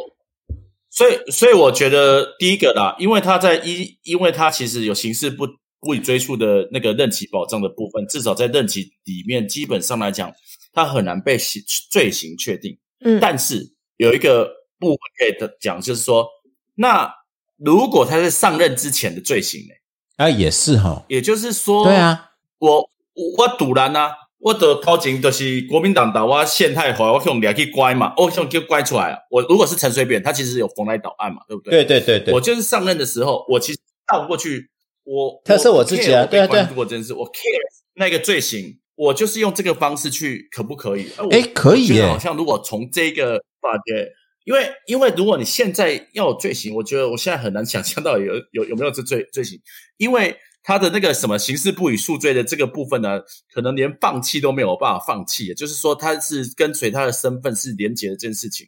所以，所以我觉得第一个啦，因为他在一，因为他其实有刑事不不予追诉的那个任期保障的部分，至少在任期里面，基本上来讲，他很难被刑罪行确定。嗯，但是有一个部分可以的讲，就是说，那如果他在上任之前的罪行呢？啊，也是哈，也就是说，对啊，我我堵拦啊。我的头前就是国民党党我陷害，后来我用两去乖嘛，我用就乖出来了。我如果是陈水扁，他其实有逢来岛案嘛，对不对？对对对对。我就是上任的时候，我其实倒过去，我他是我自己啊，对啊对。如果真是我 care 那个罪行，我就是用这个方式去，可不可以？哎，可以耶。好像如果从这个法的，因为因为如果你现在要有罪行，我觉得我现在很难想象到有 有有没有这罪罪行，因为。他的那个什么刑事不予诉罪的这个部分呢，可能连放弃都没有办法放弃，就是说他是跟随他的身份是连结的这件事情。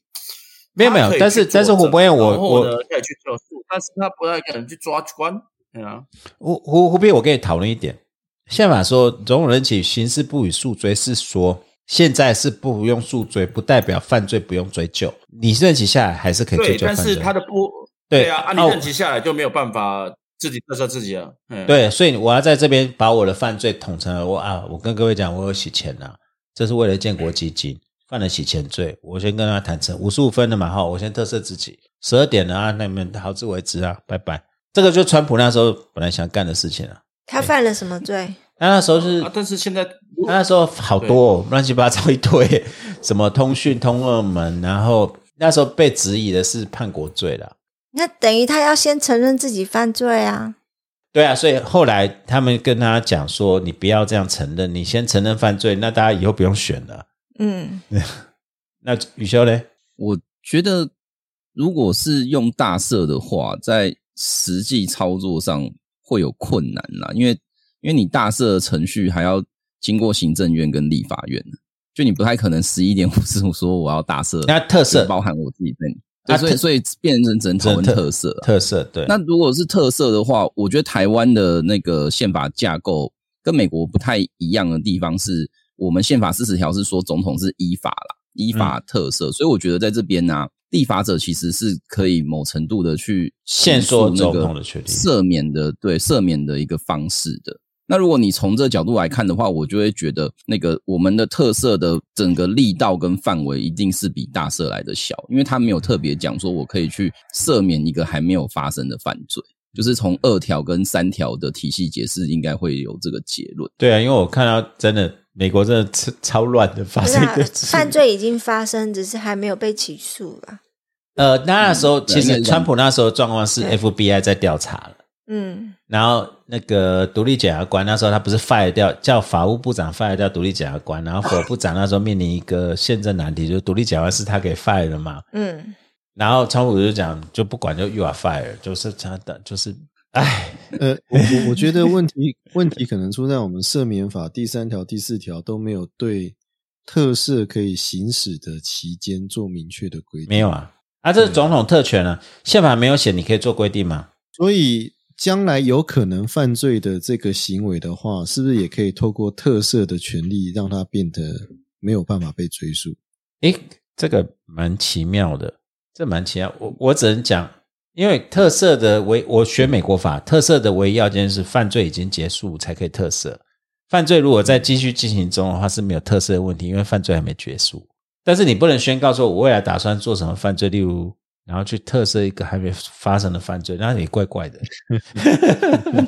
没有没有，但是但是胡博彦我我可以去特诉，但是他不太可能去抓关。对啊，胡胡胡斌，我跟你讨论一点，宪法说总有人起刑事不予诉追，是说现在是不用诉追，不代表犯罪不用追究，你任期下来还是可以追究但是他的不对啊，啊，你任期下来就没有办法。自己特赦自己啊，对，所以我要在这边把我的犯罪统称了。我啊，我跟各位讲，我有洗钱呐，这是为了建国基金，犯了洗钱罪。我先跟他坦诚，五十五分的嘛，哈，我先特赦自己。十二点了啊，那你们好自为之啊，拜拜。这个就川普那时候本来想干的事情啊。他犯了什么罪？他那时候是，但是现在他那时候好多乱七八糟一堆，什么通讯通二门，然后那时候被质疑的是叛国罪了。那等于他要先承认自己犯罪啊？对啊，所以后来他们跟他讲说：“你不要这样承认，你先承认犯罪，那大家以后不用选了。”嗯，那雨修呢？我觉得，如果是用大赦的话，在实际操作上会有困难啦，因为因为你大赦的程序还要经过行政院跟立法院，就你不太可能十一点五十五说我要大赦，那特色包含我自己在里。啊，所以所以变成只能讨论特色，特色对。那如果是特色的话，我觉得台湾的那个宪法架构跟美国不太一样的地方是，我们宪法四十条是说总统是依法啦，依法特色。所以我觉得在这边呢，立法者其实是可以某程度的去限缩那个赦免的，对赦免的一个方式的。那如果你从这角度来看的话，我就会觉得那个我们的特色的整个力道跟范围一定是比大赦来的小，因为他没有特别讲说我可以去赦免一个还没有发生的犯罪，就是从二条跟三条的体系解释应该会有这个结论。对啊，因为我看到真的美国真的超超乱的发生，犯罪已经发生，只是还没有被起诉了。呃，那那时候其实川普那时候状况是 FBI 在调查了。嗯，然后那个独立检察官那时候他不是 fire 掉，叫法务部长 fire 掉独立检察官，然后法务部长那时候面临一个宪政难题，就是独立检察官是他给 fire 了嘛。嗯，然后川普就讲就不管就 you are fire，就是他的就是，哎，呃，我我我觉得问题问题可能出在我们赦免法第三条第四条都没有对特赦可以行使的期间做明确的规定，没有啊，啊，这是总统特权啊，宪法没有写，你可以做规定吗？所以。将来有可能犯罪的这个行为的话，是不是也可以透过特赦的权利，让它变得没有办法被追溯？诶，这个蛮奇妙的，这蛮奇妙。我我只能讲，因为特赦的唯我学美国法，特赦的唯一要件是犯罪已经结束才可以特赦。犯罪如果在继续进行中的话，是没有特赦的问题，因为犯罪还没结束。但是你不能宣告说，我未来打算做什么犯罪，例如然后去特赦一个还没发生的犯罪，那也怪怪的。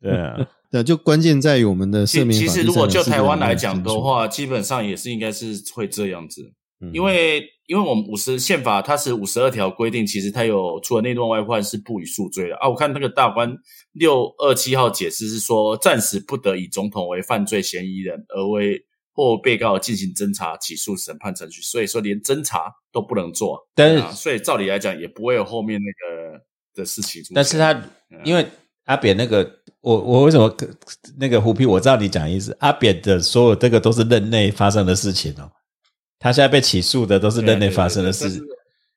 对啊，对，就关键在于我们的赦其免其实如果就台湾来讲的话，基本上也是应该是会这样子，嗯因为因为我们五十宪法它是五十二条规定，其实它有除了内乱外患是不予诉罪的啊。我看那个大官六二七号解释是说，暂时不得以总统为犯罪嫌疑人而为或被告进行侦查、起诉、审判程序，所以说连侦查都不能做。但是啊所以照理来讲，也不会有后面那个的事情。但是他嗯因为阿扁那个，我我为什么那个胡皮？我知道你讲的意思，阿扁的所有这个都是任内发生的事情哦。他现在被起诉的都是任内发生的事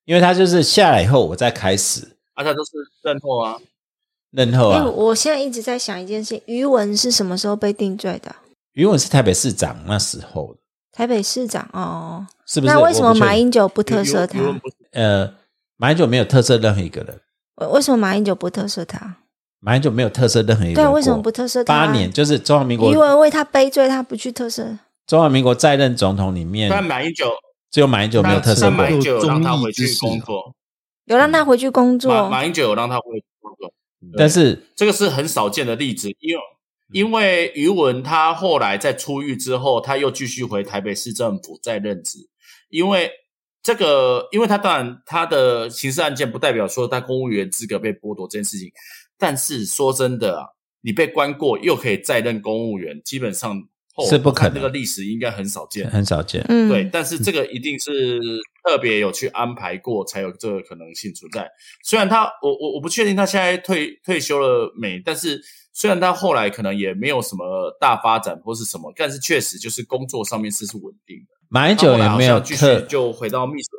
因为他就是下来以后我再开始啊，他都是认后啊，任后啊。因为我现在一直在想一件事情，余文是什么时候被定罪的？余文是台北市长那时候的，台北市长哦，是不是？那为什么马英九不特有赦他？呃，马英九没有特赦任何一个人，为为什么马英九不特赦他？马英九没有特赦任何一个人对。为什么不特赦他？八年？就是中华民国余文为他背罪，他不去特赦，中华民国在任总统里面，但马英九只有马英九没有特色马。英九有让他回去工作，有让他回去工作。马马英九有让他回去工作，但是这个是很少见的例子，因为因为余文他后来在出狱之后，他又继续回台北市政府再任职，因为这个，因为他当然他的刑事案件不代表说他公务员资格被剥夺这件事情，但是说真的啊，你被关过又可以再任公务员，基本上后是不可能这个历史应该很少见，很少见。嗯，对，但是这个一定是特别有去安排过，才有这个可能性存在。虽然他，我我我不确定他现在退退休了没，但是虽然他后来可能也没有什么大发展或是什么，但是确实就是工作上面是是稳定的。马英他后来好九有没有像继续特？就回到秘书？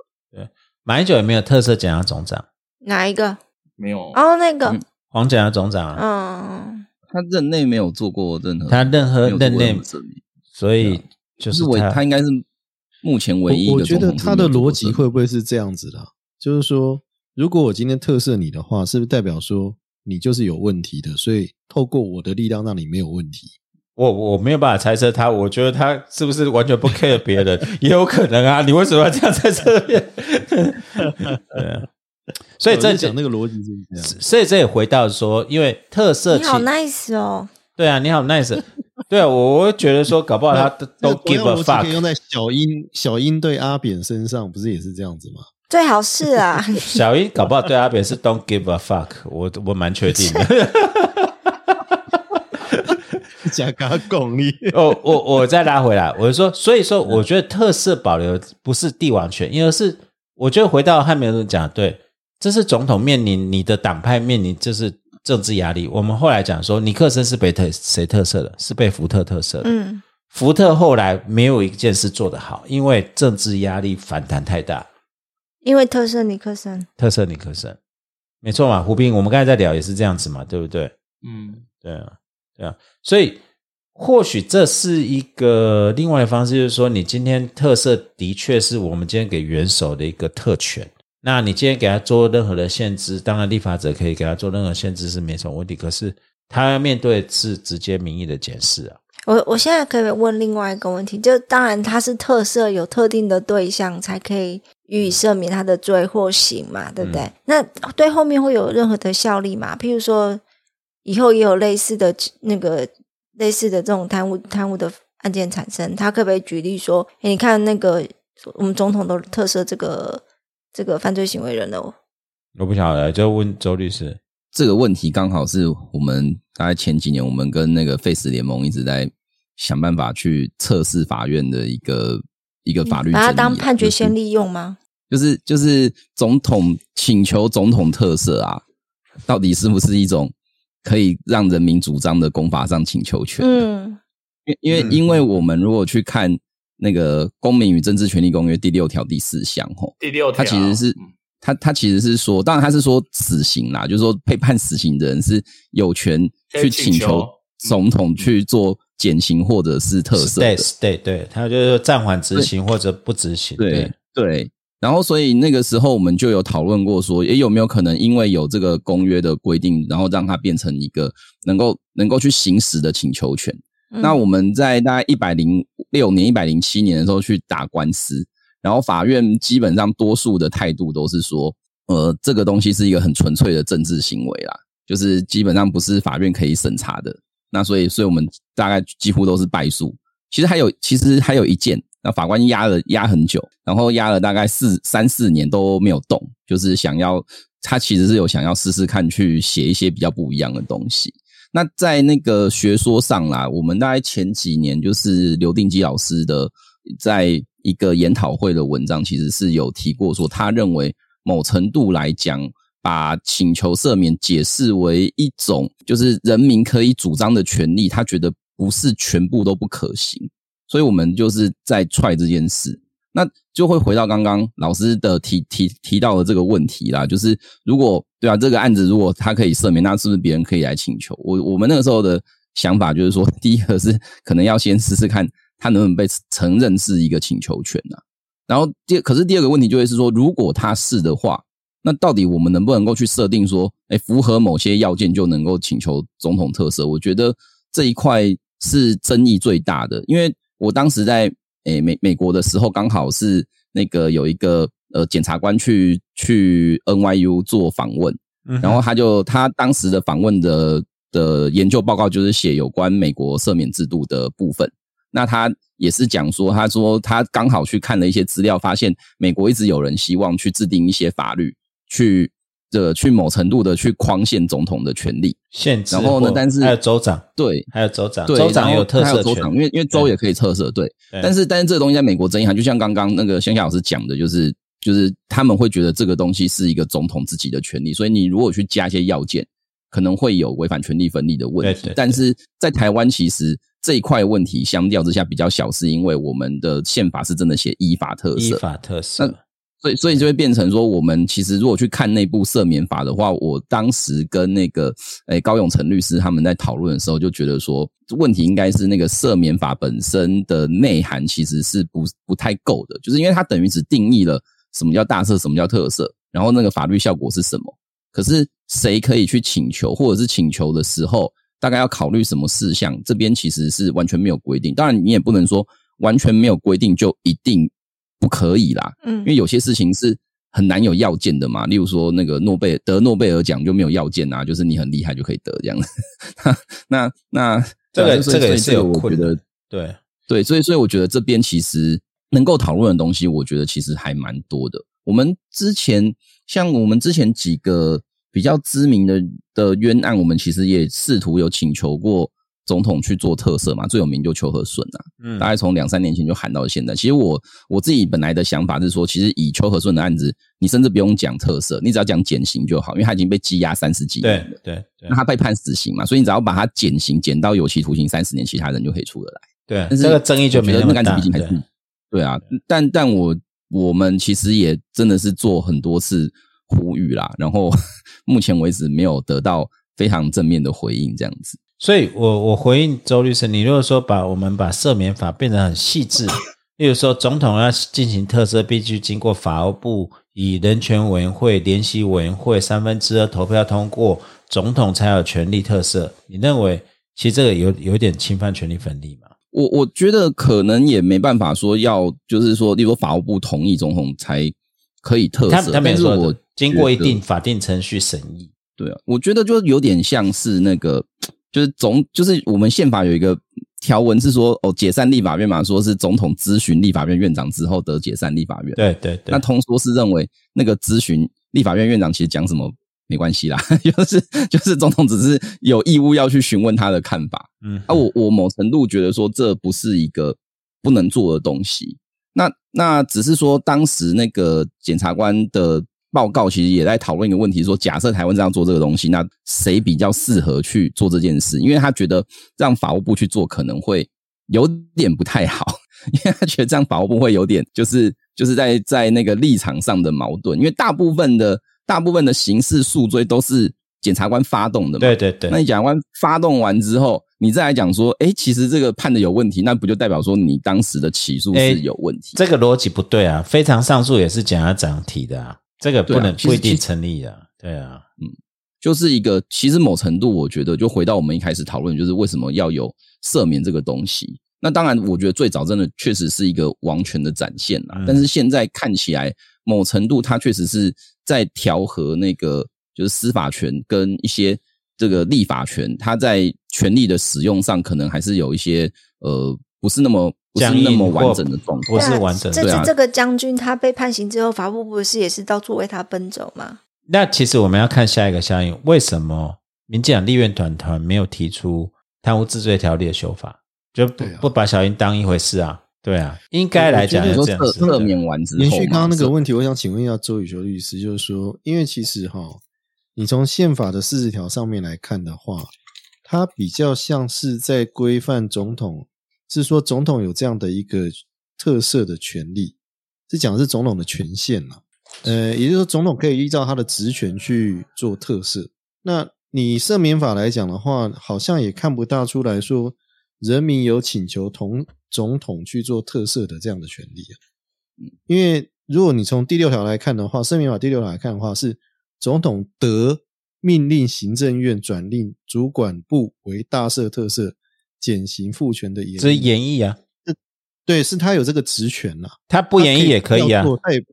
马英九也没有特色检察总长？哪一个？没有，哦，那个，嗯黄检察总长啊，嗯，他任内没有做过任何，他任何任内所以就是他他应该是目前唯一一我我觉得他的逻辑会不会是这样子的啊？就是说，如果我今天特赦你的话，是不是代表说你就是有问题的？所以透过我的力量让你没有问题。我我没有办法猜测他，我觉得他是不是完全不 care 别人，也有可能啊。你为什么要这样在这边？对啊，所以这我就讲那个逻辑是这样。所以这也回到说，因为特色你好 nice 哦，对啊，你好 nice，对啊，我我会觉得说，搞不好他都 give a fuck。用在小英小英对阿扁身上，不是也是这样子吗？最好是啊，小英搞不好对阿扁是 don't give a fuck，我我蛮确定的。假嘎功力，哦，我我再拉回来，我就说，所以说，我觉得特色保留不是帝王权，因而是我觉得回到汉密尔顿讲，对，这是总统面临你的党派面临就是政治压力。我们后来讲说，尼克森是被特谁特色的？是被福特特色的。嗯，福特后来没有一件事做得好，因为政治压力反弹太大，因为特色尼克森，特色尼克森，没错嘛，胡斌，我们刚才在聊也是这样子嘛，对不对？嗯，对啊，对啊，所以或许这是一个另外的方式，就是说，你今天特色的确是我们今天给元首的一个特权。那你今天给他做任何的限制，当然立法者可以给他做任何限制是没什么问题，可是他要面对是直接民意的检视啊。我我现在可以问另外一个问题，就当然他是特色，有特定的对象才可以予以赦免他的罪或刑嘛，对不对？那对后面会有任何的效力吗？譬如说，以后也有类似的那个类似的这种贪污贪污的案件产生，他可不可以举例说，诶你看那个我们总统都特色这个这个犯罪行为人哦，我不晓得，就问周律师。这个问题刚好是我们大概前几年，我们跟那个 Face 联盟一直在想办法去测试法院的一个一个法律、把它当判决先，利用吗？就是就是总统请求总统特赦啊，到底是不是一种可以让人民主张的公法上请求权？嗯因因为嗯因为我们如果去看那个《公民与政治权利公约》第六条第四项，吼，第六条它其实是嗯他他其实是说，当然他是说死刑啦，就是说被判死刑的人是有权去请求总统去做减刑或者是特赦的。stay，对他就是说暂缓执行或者不执行。对对，然后所以那个时候我们就有讨论过说，也有没有可能因为有这个公约的规定，然后让它变成一个能够能够去行使的请求权。那我们在大概一百零六年、一百零七年的时候去打官司，然后法院基本上多数的态度都是说，呃，这个东西是一个很纯粹的政治行为啦，就是基本上不是法院可以审查的。那所以，所以我们大概几乎都是败诉。其实还有，其实还有一件，那法官压了压很久，然后压了大概四三四年都没有动，就是想要他其实是有想要试试看去写一些比较不一样的东西。那在那个学说上啦，我们大概前几年就是刘定基老师的在。一个研讨会的文章，其实是有提过说，他认为某程度来讲，把请求赦免解释为一种就是人民可以主张的权利，他觉得不是全部都不可行。所以我们就是在踹这件事，那就会回到刚刚老师的提提提到的这个问题啦，就是如果对啊，这个案子如果他可以赦免，那是不是别人可以来请求？我我们那个时候的想法就是说，第一个是可能要先试试看。他能不能被承认是一个请求权呢？然后第可是第二个问题就会是说，如果他是的话，那到底我们能不能够去设定说，哎，符合某些要件就能够请求总统特赦？我觉得这一块是争议最大的，因为我当时在诶美美国的时候，刚好是那个有一个呃检察官去去 NYU 做访问，然后他就他当时的访问的的研究报告就是写有关美国赦免制度的部分。那他也是讲说，他说他刚好去看了一些资料，发现美国一直有人希望去制定一些法律，去的去某程度的去框限总统的权利限制。然后呢，但是还有州长，对，还有州长，州长有特色权，因为因为州也可以特色，对。但是但是这个东西在美国争议，就像刚刚那个香香老师讲的，就是就是他们会觉得这个东西是一个总统自己的权利，所以你如果去加一些要件，可能会有违反权力分立的问题。但是在台湾其实。这一块问题相较之下比较小，是因为我们的宪法是真的写依法特色，依法特赦。所以，所以就会变成说，我们其实如果去看那部赦免法的话，我当时跟那个诶高永成律师他们在讨论的时候，就觉得说问题应该是那个赦免法本身的内涵其实是不不太够的，就是因为它等于只定义了什么叫大赦，什么叫特赦，然后那个法律效果是什么，可是谁可以去请求，或者是请求的时候。大概要考虑什么事项？这边其实是完全没有规定。当然，你也不能说完全没有规定就一定不可以啦。嗯，因为有些事情是很难有要件的嘛。例如说，那个诺贝尔得诺贝尔奖就没有要件啊，就是你很厉害就可以得这样。那那这个这个也是有我觉得对对，所以所以我觉得这边其实能够讨论的东西，我觉得其实还蛮多的。我们之前像我们之前几个。比较知名的的冤案，我们其实也试图有请求过总统去做特色嘛，最有名就邱和顺啊，嗯，大概从两三年前就喊到现在。其实我我自己本来的想法是说，其实以邱和顺的案子，你甚至不用讲特色，你只要讲减刑就好，因为他已经被羁押三十几年了，对，那他被判死刑嘛，所以你只要把他减刑减到有期徒刑三十年，其他人就可以出得来。对，但是这个争议就没那么大。对啊，但但我我们其实也真的是做很多次。呼吁啦，然后 目前为止没有得到非常正面的回应，这样子。所以，我我回应周律师，你如果说把我们把赦免法变得很细致，例如说总统要进行特赦，必须经过法务部以人权委员会、联席委员会三分之二投票通过，总统才有权利特赦。你认为，其实这个有有点侵犯权利分立吗？我我觉得可能也没办法说要，就是说，例如法务部同意总统才可以特赦，但是我。经过一定法定程序审议，对啊，我觉得就有点像是那个，就是总就是我们宪法有一个条文是说，哦，解散立法院嘛，说是总统咨询立法院院长之后得解散立法院。对对对。那通说是认为那个咨询立法院院长其实讲什么没关系啦，就是就是总统只是有义务要去询问他的看法。嗯，啊，我我某程度觉得说这不是一个不能做的东西。那那只是说当时那个检察官的。报告其实也在讨论一个问题，说假设台湾这样做这个东西，那谁比较适合去做这件事？因为他觉得让法务部去做可能会有点不太好，因为他觉得这样法务部会有点就是就是在在那个立场上的矛盾。因为大部分的大部分的刑事诉追都是检察官发动的嘛，对对对。那你检察官发动完之后，你再来讲说，哎，其实这个判的有问题，那不就代表说你当时的起诉是有问题？这个逻辑不对啊！非常上诉也是检察长提的啊。这个不能不一定成立啊，对啊，嗯，就是一个其实某程度，我觉得就回到我们一开始讨论，就是为什么要有赦免这个东西。那当然，我觉得最早真的确实是一个王权的展现啦。但是现在看起来，某程度它确实是在调和那个就是司法权跟一些这个立法权，它在权力的使用上可能还是有一些呃不是那么不是那么完整的状况，不是完整。这次这个将军他被判刑之后，法务部不是也是到处为他奔走吗？那其实我们要看下一个效应，为什么民进党立院团团没有提出贪污治罪条例的修法？就不不把小英当一回事啊？对啊，应该来讲是这样子。赦免完之后，延续刚刚那个问题，我想请问一下周宇修律师，就是说，因为其实哈，你从宪法的四十条上面来看的话，它比较像是在规范总统，是说总统有这样的一个特色的权利，是讲的是总统的权限了。呃，也就是说，总统可以依照他的职权去做特赦。那你赦免法来讲的话，好像也看不大出来说。人民有请求同总统去做特赦的这样的权利啊，因为如果你从第六条来看的话，《赦免法》第六条来看的话，是总统得命令行政院转令主管部为大赦特赦、减刑复权的，这是演绎啊，对，是他有这个职权呐，他不演绎也可以啊，他也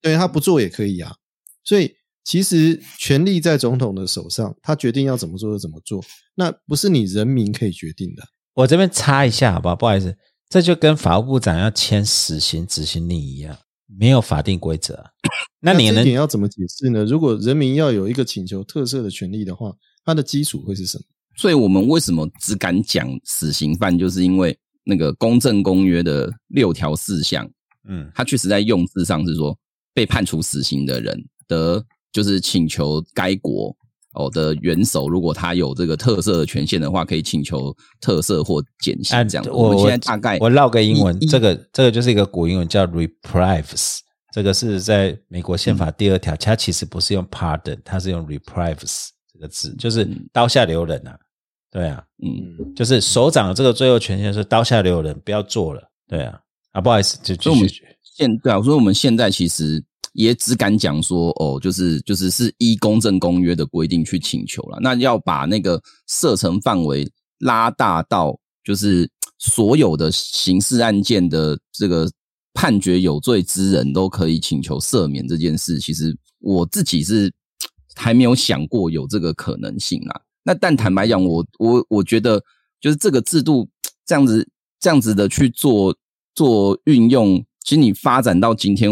对他不做也可以啊，所以其实权力在总统的手上，他决定要怎么做就怎么做，那不是你人民可以决定的。我这边插一下，好不好？不好意思，这就跟法务部长要签死刑执行令一样，没有法定规则。那你能要怎么解释呢？如果人民要有一个请求特赦的权利的话，它的基础会是什么？所以我们为什么只敢讲死刑犯，就是因为那个公正公约的六条四项，嗯，它确实在用字上是说，被判处死刑的人得就是请求该国。哦的元首，如果他有这个特色的权限的话，可以请求特色或减刑这样。我们现在大概我绕个英文，这个这个就是一个古英文叫 reprieve，这个是在美国宪法第二条，它其实不是用 pardon，它是用 reprieve 这个字，就是刀下留人啊。对啊，嗯，就是首长的这个最后权限是刀下留人，不要做了。对啊，啊，不好意思，就所以我们现对啊，所以我们现在其实。也只敢讲说哦，就是就是是依公正公约的规定去请求了。那要把那个射程范围拉大到，就是所有的刑事案件的这个判决有罪之人都可以请求赦免这件事，其实我自己是还没有想过有这个可能性啊。那但坦白讲，我我我觉得就是这个制度这样子这样子的去做做运用，其实你发展到今天。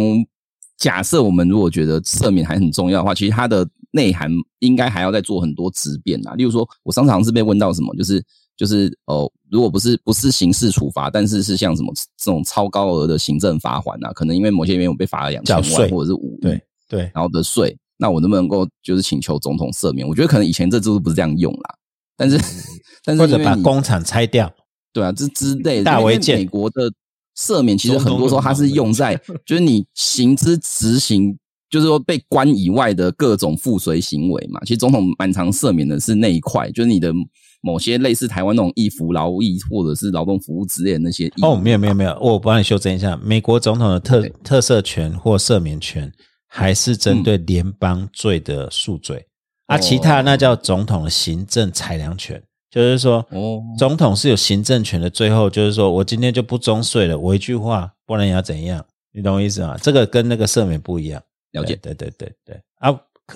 假设我们如果觉得赦免还很重要的话，其实它的内涵应该还要再做很多质变啊。例如说，我常常是被问到什么，就是就是哦，如果不是不是刑事处罚，但是是像什么这种超高额的行政罚款啊，可能因为某些原因我被罚了两千万或者是五对对，然后的税，那我能不能够就是请求总统赦免？我觉得可能以前这制度不是这样用啦，但是 但是或者把工厂拆掉，对啊，这之类大违建，美国的。赦免其实很多时候它是用在，就是你行之执行，就是说被关以外的各种附随行为嘛。其实总统蛮常赦免的是那一块，就是你的某些类似台湾那种义服劳役或者是劳动服务之类的那些。哦，没有没有没有，我帮你修正一下，美国总统的特特赦权或赦免权还是针对联邦罪的数罪，啊，其他那叫总统的行政裁量权。就是说，总统是有行政权的。最后就是说我今天就不征税了，我一句话，不然你要怎样？你懂我意思吗？这个跟那个赦免不一样。了解，对对对对。啊，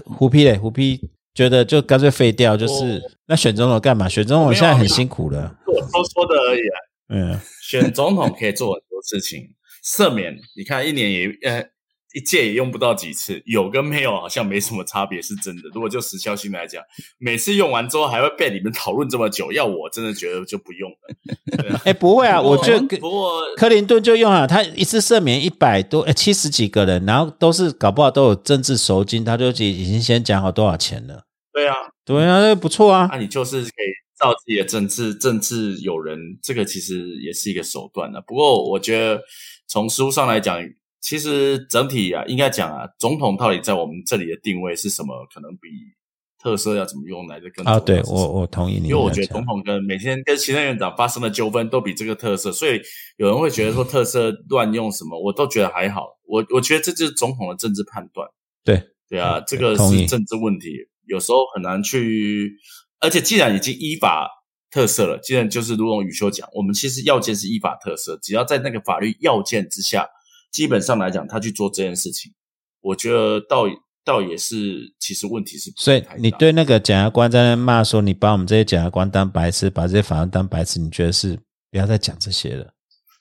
胡批嘞，胡批觉得就干脆废掉，就是那选总统干嘛？选总统现在很辛苦了。我说说的而已啊。嗯，选总统可以做很多事情，赦免你看一年也呃。一届也用不到几次，有跟没有好像没什么差别，是真的。如果就时效性来讲，每次用完之后还会被你们讨论这么久，要我真的觉得就不用了。哎，不会啊，我觉得不过克林顿就用了，他一次赦免一百多、哎七十几个人，然后都是搞不好都有政治赎金，他就已已经先讲好多少钱了。对啊，对啊，那不错啊。那你就是可以造自己的政治政治友人，这个其实也是一个手段的。不过我觉得从书上来讲。其实整体啊，应该讲啊，总统到底在我们这里的定位是什么？可能比特色要怎么用来的更啊？对我我同意你，因为我觉得总统跟每天跟行政院长发生的纠纷都比这个特色，所以有人会觉得说特色乱用什么，我都觉得还好。我我觉得这就是总统的政治判断。对对啊，这个是政治问题，有时候很难去。而且既然已经依法特色了。既然就是如同宇修讲，我们其实要件是依法特色，只要在那个法律要件之下，基本上来讲，他去做这件事情，我觉得倒倒也是，其实问题是。所以你对那个检察官在那骂说，你把我们这些检察官当白痴，把这些法官当白痴，你觉得是不要再讲这些了？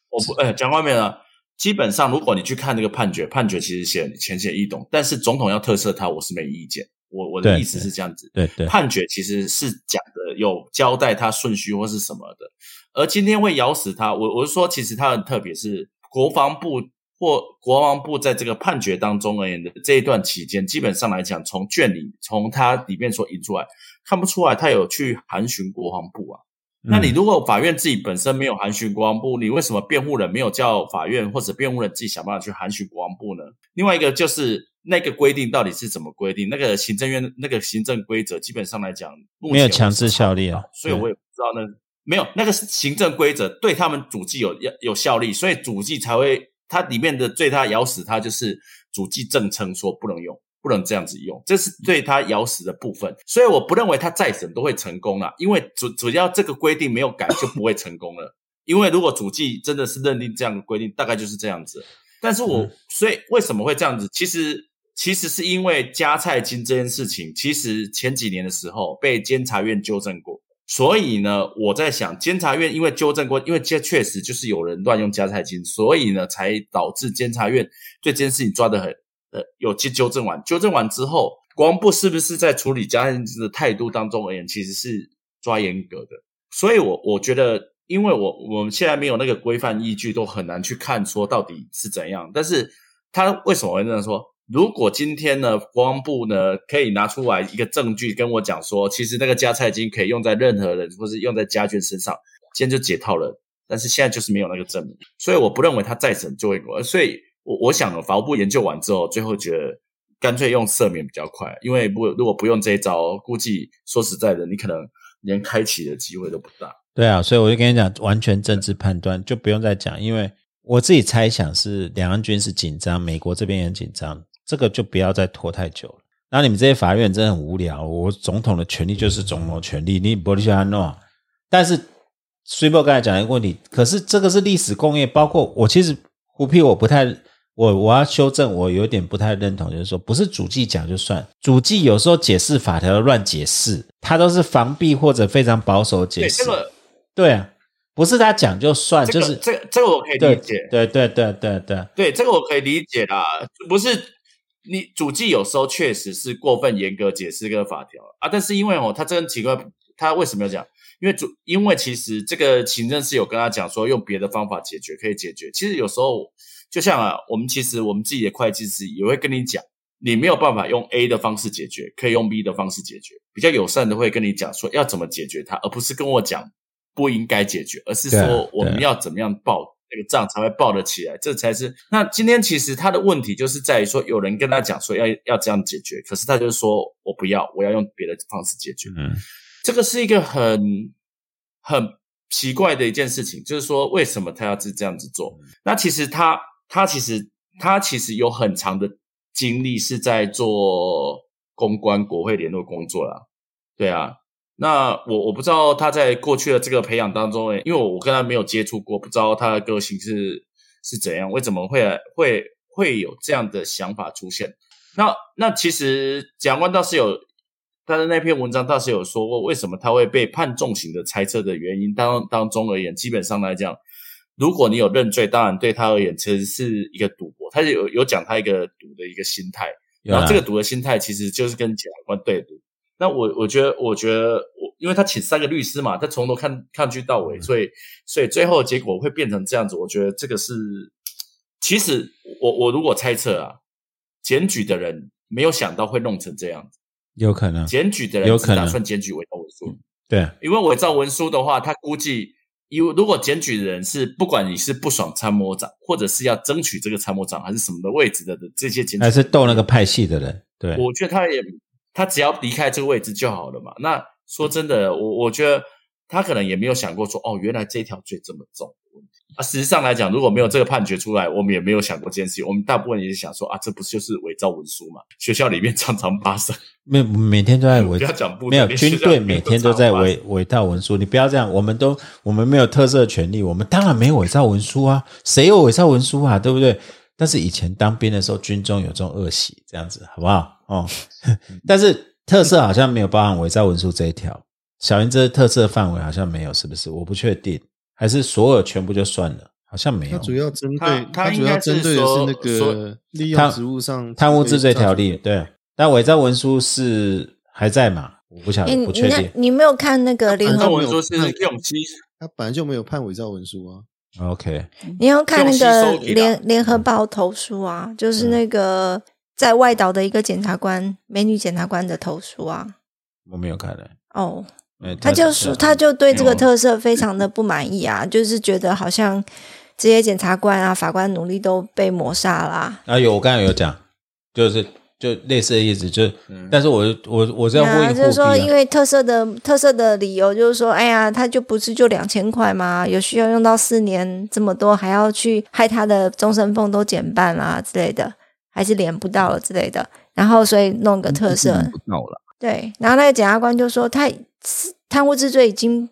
我不，哎，讲外面了。基本上，如果你去看那个判决，判决其实写浅显易懂，但是总统要特赦他，我是没意见。我我的意思是这样子，对对，判决其实是讲的有交代他顺序或是什么的。而今天会咬死他，我我是说，其实他很特别，是国防部或国防部在这个判决当中而言的这一段期间，基本上来讲，从卷里从它里面所引出来，看不出来他有去函询国防部啊。那你如果法院自己本身没有函询国防部，你为什么辩护人没有叫法院或者辩护人自己想办法去函询国防部呢？另外一个就是那个规定到底是怎么规定？那个行政院那个行政规则基本上来讲没有强制效力啊，所以我也不知道那没有那个行政规则对他们主计有有有效力，所以主计才会它里面的最大咬死它就是主计正称说不能用。不能这样子用，这是对他咬死的部分，所以我不认为他再审都会成功了，因为主主要这个规定没有改就不会成功了。因为如果主计真的是认定这样的规定，大概就是这样子。但是我所以为什么会这样子？其实其实是因为加菜金这件事情，其实前几年的时候被监察院纠正过，所以呢，我在想监察院因为纠正过，因为这确实就是有人乱用加菜金，所以呢，才导致监察院对这件事情抓得很。呃，有去纠正完，纠正完之后，国防部是不是在处理家庭的态度当中而言，其实是抓严格的？所以，我我觉得，因为我我们现在没有那个规范依据，都很难去看说到底是怎样。但是，他为什么会这样说？如果今天呢，国防部呢可以拿出来一个证据跟我讲说，其实那个加菜金可以用在任何人或是用在家眷身上，今天就解套了。但是现在就是没有那个证明，所以我不认为他再审就会过。所以。我我想，法务部研究完之后，最后觉得干脆用赦免比较快，因为不如果不用这一招，估计说实在的，你可能连开启的机会都不大。对啊，所以我就跟你讲，完全政治判断就不用再讲，因为我自己猜想是两岸军事紧张，美国这边也紧张，这个就不要再拖太久了。那你们这些法院真的很无聊，我总统的权利就是总统权利，你不需要弄。但是虽波刚才讲一个问题，可是这个是历史工业，包括我其实胡批我不太。我我要修正，我有点不太认同，就是说不是主计讲就算，主计有时候解释法条乱解释，他都是防避或者非常保守解释。对这个，对啊，不是他讲就算，就是这个这个我可以理解。对对对对对对，这个我可以理解啦，不是你主计有时候确实是过分严格解释这个法条啊，但是因为哦，他真奇怪，他为什么要讲？因为主因为其实这个行政是有跟他讲说用别的方法解决可以解决，其实有时候。就像啊，我们其实我们自己的会计师也会跟你讲，你没有办法用 A 的方式解决，可以用 B 的方式解决，比较友善的会跟你讲说要怎么解决它，而不是跟我讲不应该解决，而是说我们要怎么样报那个账才会报得起来，这才是。那今天其实他的问题就是在于说，有人跟他讲说要要这样解决，可是他就说我不要，我要用别的方式解决。嗯，这个是一个很很奇怪的一件事情，就是说为什么他要是这样子做？那其实他。他其实他其实有很长的经历是在做公关、国会联络工作啦。对啊。那我我不知道他在过去的这个培养当中，因为我跟他没有接触过，不知道他的个性是是怎样，为什么会会会有这样的想法出现？那那其实蒋官倒是有他的那篇文章倒是有说过，为什么他会被判重刑的猜测的原因当当中而言，基本上来讲。如果你有认罪，当然对他而言其实是一个赌博。他有有讲他一个赌的一个心态，然后这个赌的心态其实就是跟检察官对赌。那我我觉得，我觉得我因为他请三个律师嘛，他从头看看去到尾，所以所以最后结果会变成这样子。我觉得这个是，其实我我如果猜测啊，检举的人没有想到会弄成这样子，有可能检举的人有可能打算检举伪造文书，对，因为伪造文书的话，他估计。因为如果检举的人是不管你是不爽参谋长，或者是要争取这个参谋长还是什么的位置的的这些检举，还是斗那个派系的人，对，我觉得他也他只要离开这个位置就好了嘛。那说真的，我我觉得他可能也没有想过说，哦，原来这条罪这么重。啊，事实上来讲，如果没有这个判决出来，我们也没有想过这件事情。我们大部分也是想说啊，这不就是伪造文书嘛？学校里面常常发生，每每天都在伪不要讲部没有军队每天都在伪伪造文书，你不要这样，我们都我们没有特色权利，我们当然没有伪造文书啊，谁有伪造文书啊，对不对？但是以前当兵的时候，军中有这种恶习，这样子好不好？哦，但是特色好像没有包含伪造文书这一条，小云这特色范围好像没有，是不是？我不确定，还是所有全部就算了？好像没有。它主要针它对它主要针对的是那个利用职务上贪污治罪条例，对对，但伪造文书是还在嘛？我不晓哎，得，不确定。你没有看那个联合文书是那用机他本来就没有判伪造文书啊。OK，你要看那个联联合报投诉啊，就是那个在外岛的一个检察官，美女检察官的投诉啊。我没有看的。哦，哎他就说，他就对这个哦特色非常的不满意啊，就是觉得好像这些检察官啊、法官努力都被抹杀啦、啊。有，我刚才有讲，就是就类似的意思，就，但是我我我是要呼啊，应就是说，因为特色的特色的理由就是说，哎呀，他就不是就两千块吗？有需要用到四年这么多，还要去害他的终身俸都减半啦之类的，还是连不到了之类的。然后所以弄个特色，不到了。对。然后那个检察官就说，他贪污之罪已经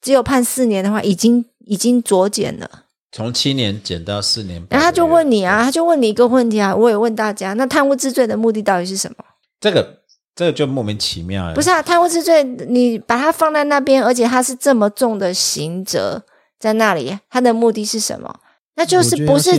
只有判四年的话，已经已经酌减了。从七年减到四年，然后他就问你啊，，他就问你一个问题啊，我也问大家，那贪污治罪的目的到底是什么？这个这个就莫名其妙了，不是啊，贪污治罪，你把它放在那边，而且它是这么重的刑责在那里，它的目的是什么？那就是不是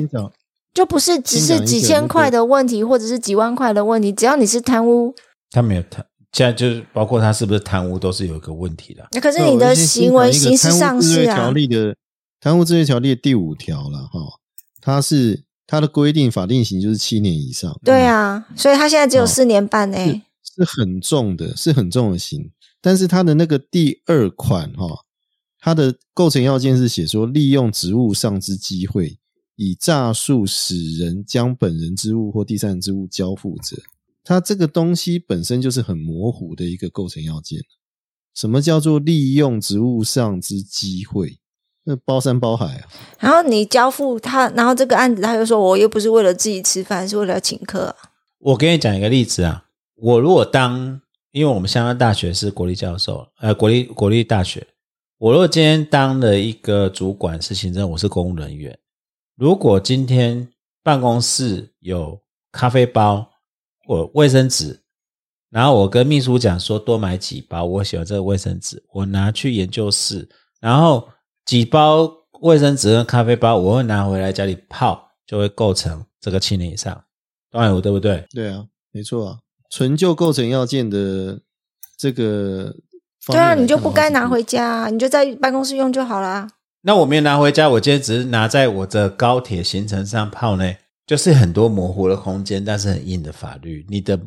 就不是只是几千块的问题，或者是几万块的问题，只要你是贪污，他没有贪，现在就是包括他是不是贪污都是有一个问题的。那可是你的行为刑事上市贪污治罪条啊，例的贪污治罪条例第五条了哈，它是它的规定法定刑就是七年以上，对啊，所以他现在只有哦四年半呢、是很重的，是很重的刑。但是它的那个第二款哈，它的构成要件是写说，利用职务上之机会，以诈术使人将本人之物或第三人之物交付者，它这个东西本身就是很模糊的一个构成要件。什么叫做利用职务上之机会？那包山包海啊！然后你交付他，然后这个案子他就说，我又不是为了自己吃饭，是为了请客啊、我给你讲一个例子啊，我如果当，因为我们香港大学是国立教授，呃，国立国立大学，我如果今天当了一个主管是行政，我是公务人员，如果今天办公室有咖啡包或卫生纸，然后我跟秘书讲说多买几包，我喜欢这个卫生纸，我拿去研究室，然后几包卫生纸跟咖啡包，我会拿回来家里泡，就会构成这个七年以上，当然有对不对？对啊，没错啊，纯就构成要件的这个对啊，你就不该拿回家、啊，你就在办公室用就好啦。那我没有拿回家，我今天只是拿在我的高铁行程上泡呢，就是很多模糊的空间，但是很硬的法律。你的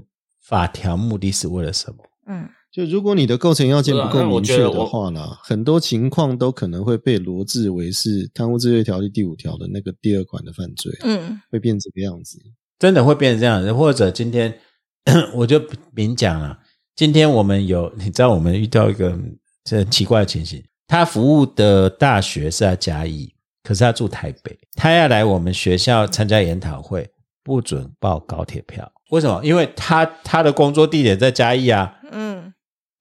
法条目的是为了什么？嗯，就如果你的构成要件不够明确的话呢，很多情况都可能会被罗治为是贪污治罪条例第五条的那个第二款的犯罪，嗯，会变这个样子。真的会变成这样子，或者今天 我就明讲了，今天我们有，你知道我们遇到一个这很奇怪的情形，他服务的大学是在嘉义，可是他住台北，他要来我们学校参加研讨会，不准报高铁票，为什么？因为他他的工作地点在嘉义啊，嗯，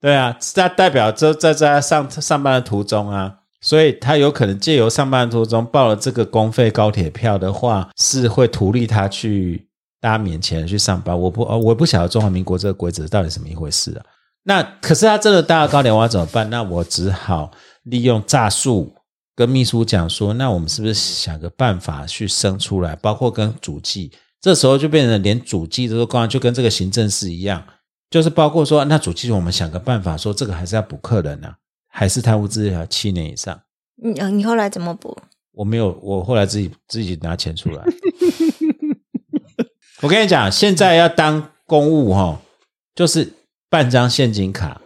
对啊，这代表这在在上上班的途中啊，所以他有可能借由上班途中报了这个公费高铁票的话，是会图利他去搭免钱去上班。我不呃我不晓得中华民国这个规则到底什么一回事啊。那可是他真的搭了高铁，我要怎么办？那我只好利用诈术跟秘书讲说，那我们是不是想个办法去生出来，包括跟主计，这时候就变成连主计这个关就跟这个行政事一样。就是包括说，那主机我们想个办法，说这个还是要补客人啊，还是贪污治罪七年以上。你呃你后来怎么补？我没有，我后来自己自己拿钱出来。我跟你讲，现在要当公务哈，就是办张现金卡，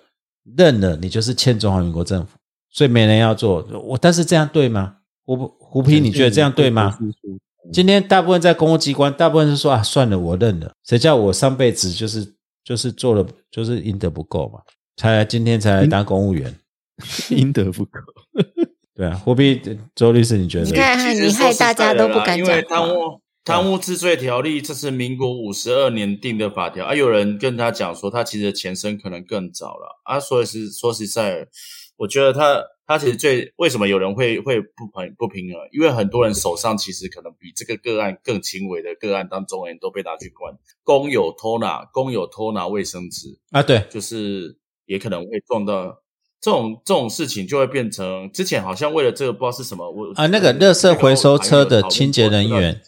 认了你就是欠中华民国政府，所以没人要做。我但是这样对吗？我不胡皮，你觉得这样对吗？今天大部分在公务机关，大部分是说啊，算了，我认了。谁叫我上辈子就是就是做了，就是阴德不够嘛，才来今天才来当公务员，应得不够。对啊，货币周律师，你觉得？你看，你害大家都不敢讲因为贪污贪污治罪条例，这是民国五十二年定的法条啊。有人跟他讲说，他其实前身可能更早了啊。所以是说实在，我觉得他他其实最为什么有人会会不平不平衡？因为很多人手上其实可能比这个个案更轻微的个案当中，人都被拿去关，公有偷拿，公有偷拿卫生纸，啊，对，就是也可能会撞到。这种这种事情就会变成之前好像为了这个不知道是什么我啊那个垃圾回收车的清洁人员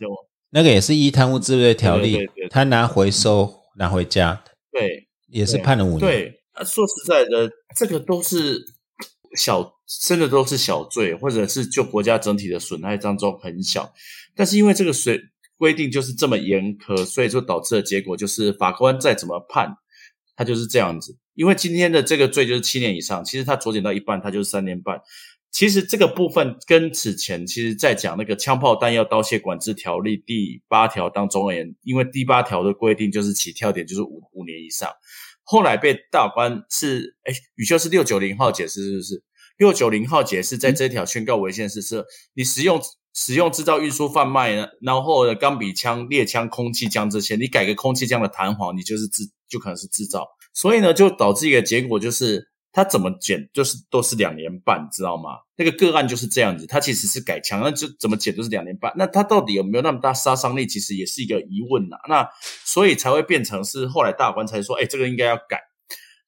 那个也是依贪污治罪条例对对对，对他拿回收拿回家，对也是判了五年。对，啊说实在的，这个都是小，真的都是小罪，或者是就国家整体的损害当中很小，但是因为这个水规定就是这么严苛，所以就导致的结果就是法官再怎么判，他就是这样子。因为今天的这个罪就是七年以上，其实他酌减到一半，他就是三年半。其实这个部分跟此前其实在讲那个枪炮弹药刀械管制条例第八条当中而言，因为第八条的规定就是起跳点就是五五年以上，后来被大官是哎，宇修是六九零号解释是不是？六九零号解释在这条宣告违宪是是，你使用使用制造、运输、贩卖呢，然后呢钢笔枪、猎枪、空气枪这些，你改个空气枪的弹簧，你就是制就可能是制造，所以呢就导致一个结果就是。他怎么减就是都是两年半，知道吗？那个个案就是这样子，他其实是改枪，那就怎么减都是两年半。那他到底有没有那么大杀伤力，其实也是一个疑问呐。那所以才会变成是后来大法官才说，哎，这个应该要改。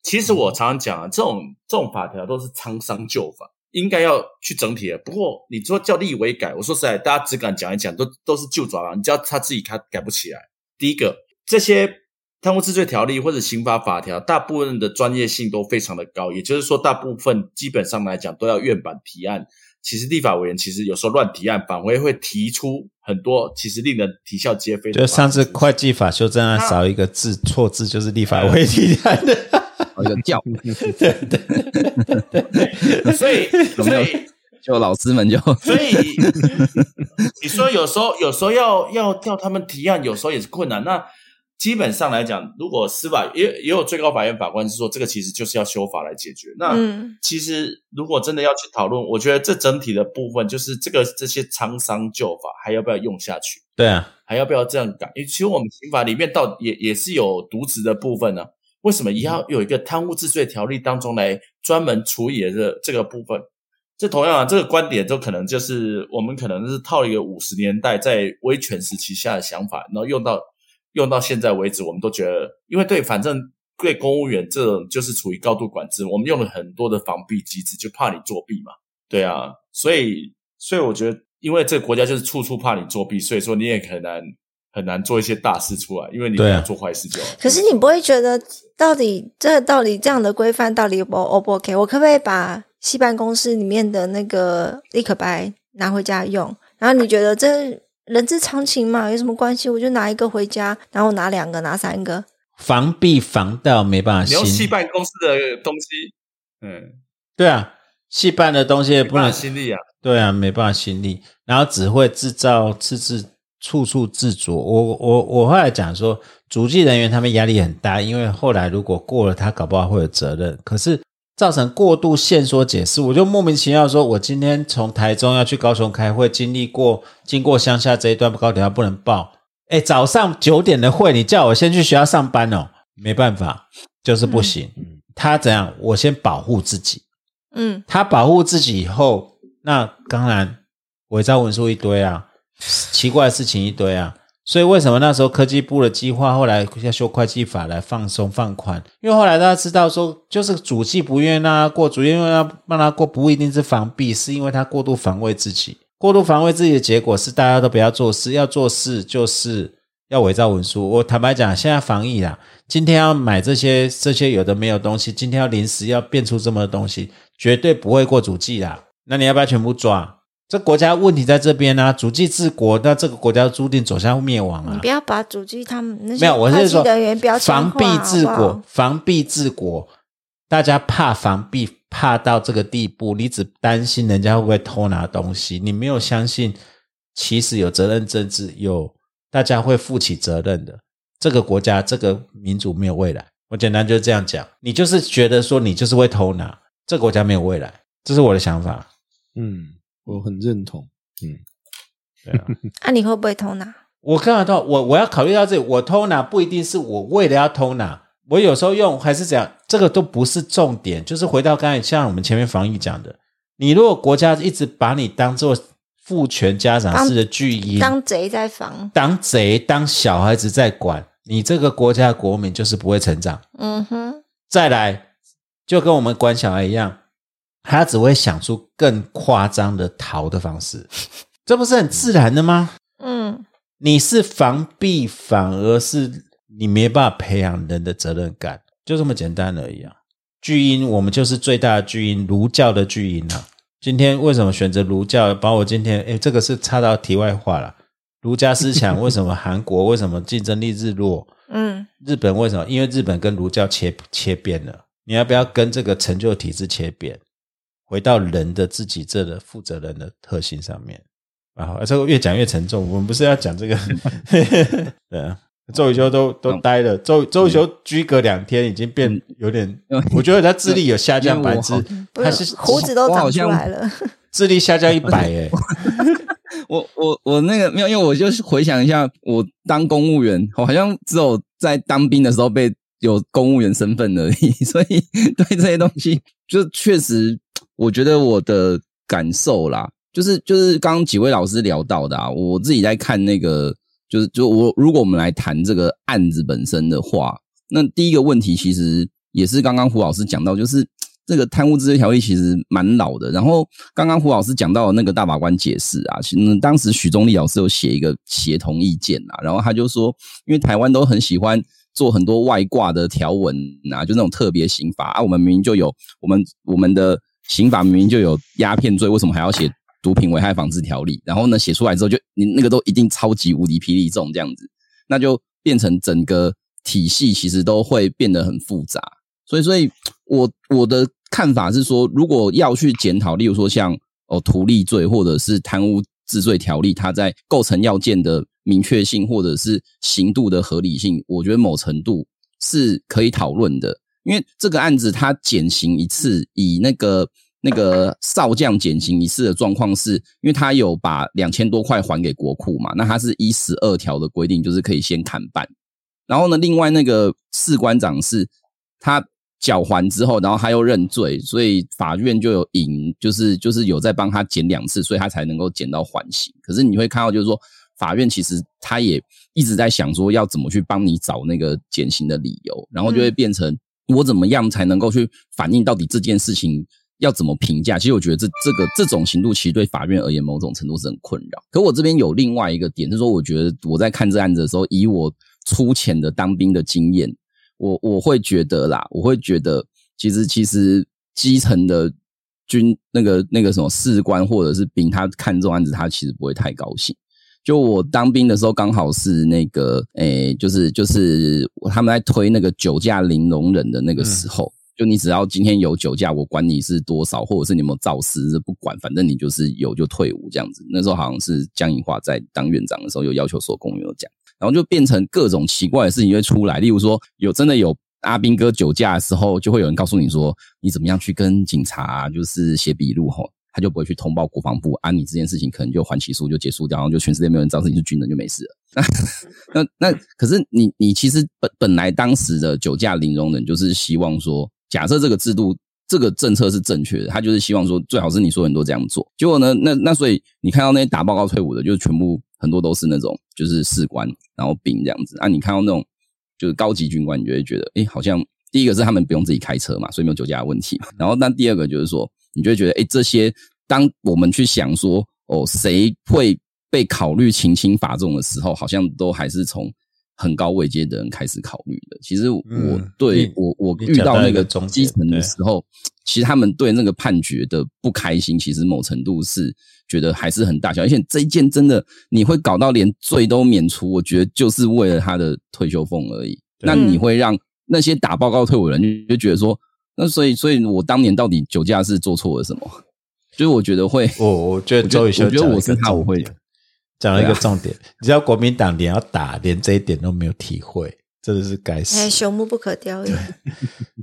其实我常常讲啊，这种这种法条都是沧桑旧法，应该要去整体的。不过你说叫立委改，我说实在，大家只敢讲一讲，都都是旧爪了。你叫他自己他改不起来。第一个，这些。贪污治罪条例或者刑法法条，大部分的专业性都非常的高，也就是说，大部分基本上来讲都要院版提案。其实立法委员其实有时候乱提案，反而会提出很多其实令人啼笑皆非的。就上次会计法修正案少一个字错字，就是立法委员提案的，一个叫，对对所以所以 就老师们就，所以你说有时候有时候要要叫他们提案，有时候也是困难。那基本上来讲，如果司法也也有最高法院法官是说，这个其实就是要修法来解决。那嗯其实如果真的要去讨论，我觉得这整体的部分就是这个这些沧桑旧法还要不要用下去，对啊，还要不要这样改？因为其实我们刑法里面到也也是有渎职的部分呢、为什么也要有一个贪污治罪条例当中来专门处理的这这个部分？这同样啊，这个观点就可能就是我们可能是套一个五十年代在威权时期下的想法，然后用到用到现在为止，我们都觉得，因为对，反正对公务员这种就是处于高度管制，我们用了很多的防弊机制，就怕你作弊嘛，对啊，所以所以我觉得，因为这个国家就是处处怕你作弊，所以说你也很难很难做一些大事出来，因为你要做坏事就好。可是你不会觉得，到底这到底这样的规范到底 O 不 OK？我可不可以把戏办公室里面的那个立可白拿回家用？然后你觉得这人之常情嘛，有什么关系？我就拿一个回家，然后拿两个，拿三个。防弊防盗没办法你用戏办公室的东西，嗯，对啊，戏办的东西也不没能办法心力啊，对啊，没办法心力，然后只会制造自制处处自着。我我我后来讲说，足迹人员他们压力很大，因为后来如果过了，他搞不好会有责任。可是造成过度限缩解释，我就莫名其妙说，我今天从台中要去高雄开会，经历过经过乡下这一段高铁他不能报。哎，早上九点的会，你叫我先去学校上班哦，没办法，就是不行。他怎样？我先保护自己。嗯他保护自己以后，那当然伪造文书一堆啊，奇怪的事情一堆啊。所以为什么那时候科技部的计划后来要修会计法来放松放宽？因为后来大家知道说，就是主计不愿意让他过，主愿意让他让他过，不一定是防弊，是因为他过度防卫自己。过度防卫自己的结果是大家都不要做事，要做事就是要伪造文书。我坦白讲，现在防疫啦，今天要买这些这些有的没有东西，今天要临时要变出这么多东西，绝对不会过主计啦。那你要不要全部抓？这国家问题在这边啊，主计治国，那这个国家注定走向灭亡啊你不。要把主机他们那没有，我是说防弊治国好好，防弊治国，大家怕防弊怕到这个地步，你只担心人家会不会偷拿东西，你没有相信其实有责任政治，有大家会负起责任的。这个国家这个民主没有未来，我简单就是这样讲。你就是觉得说你就是会偷拿，这个国家没有未来，这是我的想法。嗯，我很认同。嗯，对啊。那你会不会偷拿？我刚刚到我我要考虑到这里，我偷拿不一定是我为了要偷拿，我有时候用还是怎样，这个都不是重点。就是回到刚才像我们前面防疫讲的，你如果国家一直把你当做父权家长式的巨婴，当贼在防，当贼当小孩子在管，你这个国家国民就是不会成长。嗯哼，再来，就跟我们管小孩一样，他只会想出更夸张的逃的方式，这不是很自然的吗？嗯，你是防避，反而是你没办法培养人的责任感，就这么简单而已啊！巨婴，我们就是最大的巨婴，儒教的巨婴啊！今天为什么选择儒教？把我今天，哎，这个是插到题外话了。儒家思想 为什么韩国为什么竞争力日落？嗯，日本为什么？因为日本跟儒教切切边了。你要不要跟这个成就体制切边，回到人的自己这的负责人的特性上面？然后，这个越讲越沉重。我们不是要讲这个？对啊，周雨修都都呆了。周周雨修居隔两天，已经变有点，我觉得他智力有下降百分之，他是胡子都长出来了，智力下降一百哎。我我我那个没有，因为我就是回想一下，我当公务员，我好像只有在当兵的时候被有公务员身份而已，所以对这些东西，就确实，我觉得我的感受啦。就是就是刚刚几位老师聊到的啊，我自己在看那个，就是就我如果我们来谈这个案子本身的话，那第一个问题其实也是刚刚胡老师讲到，就是 这个贪污治罪条例其实蛮老的。然后刚刚胡老师讲到那个大法官解释啊，其实当时许宗力老师有写一个协同意见啊，然后他就说，因为台湾都很喜欢做很多外挂的条文啊，就那种特别刑法啊，我们明明就有我们我们的刑法明明就有鸦片罪，为什么还要写？毒品危害防治条例，然后呢写出来之后，就你那个都一定超级无敌霹雳重这样子，那就变成整个体系其实都会变得很复杂。所以，所以我我的看法是说，如果要去检讨，例如说像哦图利罪或者是贪污治罪条例，它在构成要件的明确性或者是刑度的合理性，我觉得某程度是可以讨论的。因为这个案子他减刑一次，以那个。那个少将减刑一次的状况，是因为他有把两千多块还给国库嘛？那他是一十二条的规定，就是可以先砍半。然后呢，另外那个士官长是他缴还之后，然后他又认罪，所以法院就有引，就是就是有在帮他减两次，所以他才能够减到缓刑。可是你会看到，就是说法院其实他也一直在想说，要怎么去帮你找那个减刑的理由，然后就会变成我怎么样才能够去反映到底这件事情。要怎么评价？其实我觉得这这个这种刑度，其实对法院而言，某种程度是很困扰。可我这边有另外一个点，就是说，我觉得我在看这案子的时候，以我粗浅的当兵的经验，我我会觉得啦，我会觉得，其实其实基层的军那个那个什么士官或者是兵，他看这种案子，他其实不会太高兴。就我当兵的时候，刚好是那个诶，就是就是他们在推那个酒驾零容忍的那个时候。就你只要今天有酒驾，我管你是多少，或者是你有没有肇事，不管，反正你就是有就退伍这样子。那时候好像是江银华在当院长的时候，有要求所公务员讲，然后就变成各种奇怪的事情会出来。例如说，有真的有阿兵哥酒驾的时候，就会有人告诉你说，你怎么样去跟警察就是写笔录吼，他就不会去通报国防部，啊，你这件事情可能就还起诉就结束掉，然后就全世界没有人知道你是军人就没事了。那那那可是你你其实本本来当时的酒驾零容忍就是希望说。假设这个制度、这个政策是正确的，他就是希望说最好是你说很多这样做。结果呢，那那所以你看到那些打报告退伍的，就是全部很多都是那种就是士官，然后兵这样子。啊，你看到那种就是高级军官，你就会觉得，哎，好像第一个是他们不用自己开车嘛，所以没有酒驾的问题。然后，那第二个就是说，你就会觉得，哎，这些当我们去想说，哦，谁会被考虑情轻法重的时候，好像都还是从。很高位阶的人开始考虑的，其实我对我我遇到那个基层的时候，其实他们对那个判决的不开心，其实某程度是觉得还是很大小，而且这一件真的你会搞到连罪都免除，我觉得就是为了他的退休俸而已。那你会让那些打报告退伍人就觉得说，那所以所以我当年到底酒驾是做错了什么？就是我觉得会，我我觉得周宇修，我觉得我是他，我会。讲了一个重点，你知道国民党连要打，连这一点都没有体会，真的是该死。哎，朽木不可雕也。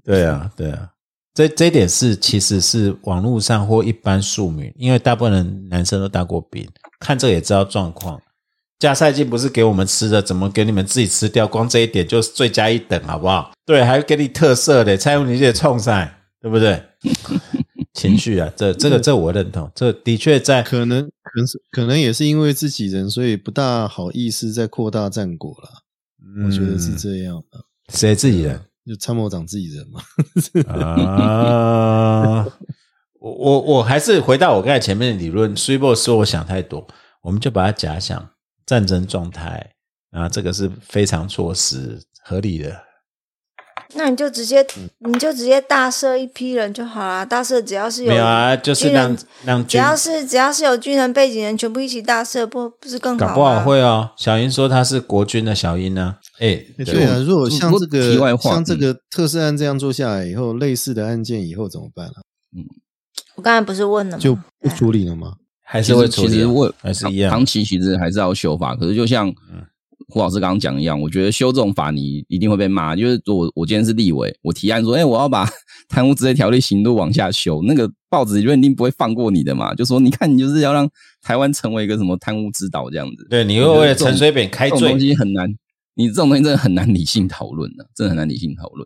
对啊，对啊，这这一点是其实是网络上或一般庶民，因为大部分人男生都当过兵，看这个也知道状况。加赛季不是给我们吃的，怎么给你们自己吃掉？光这一点就是罪加一等，好不好？对，还给你特色的，蔡文你这冲赛，对不对？情绪啊，这这个这我认同，这的确在可能可能是可能也是因为自己人，所以不大好意思再扩大战果了。我觉得是这样的。谁自己人？就参谋长自己人嘛。啊，我我我还是回到我刚才前面的理论。s u p e 说我想太多，我们就把它假想战争状态啊，这个是非常措施合理的。那你就直接，你就直接大赦一批人就好了。大赦只要是有没有啊，就是让让只要是只要是有军人背景人，全部一起大赦，不不是更好搞不好会哦。小英说他是国军的小英呢。哎，对啊，如果像这个像这个特赦案这样做下来以后，类似的案件以后怎么办啊？嗯，我刚才不是问了吗？就不处理了吗？还是会处理？还是一样？长期其实还是要修法。可是就像。胡老师刚刚讲一样，我觉得修这种法你一定会被骂。就是我我今天是立委，我提案说，哎，我要把 贪污治罪条例刑度往下修，那个报纸就一定不会放过你的嘛。就说你看，你就是要让台湾成为一个什么贪污之岛这样子。对，你会为了陈水扁开罪，这种东西很难，你这种东西真的很难理性讨论的，真的很难理性讨论。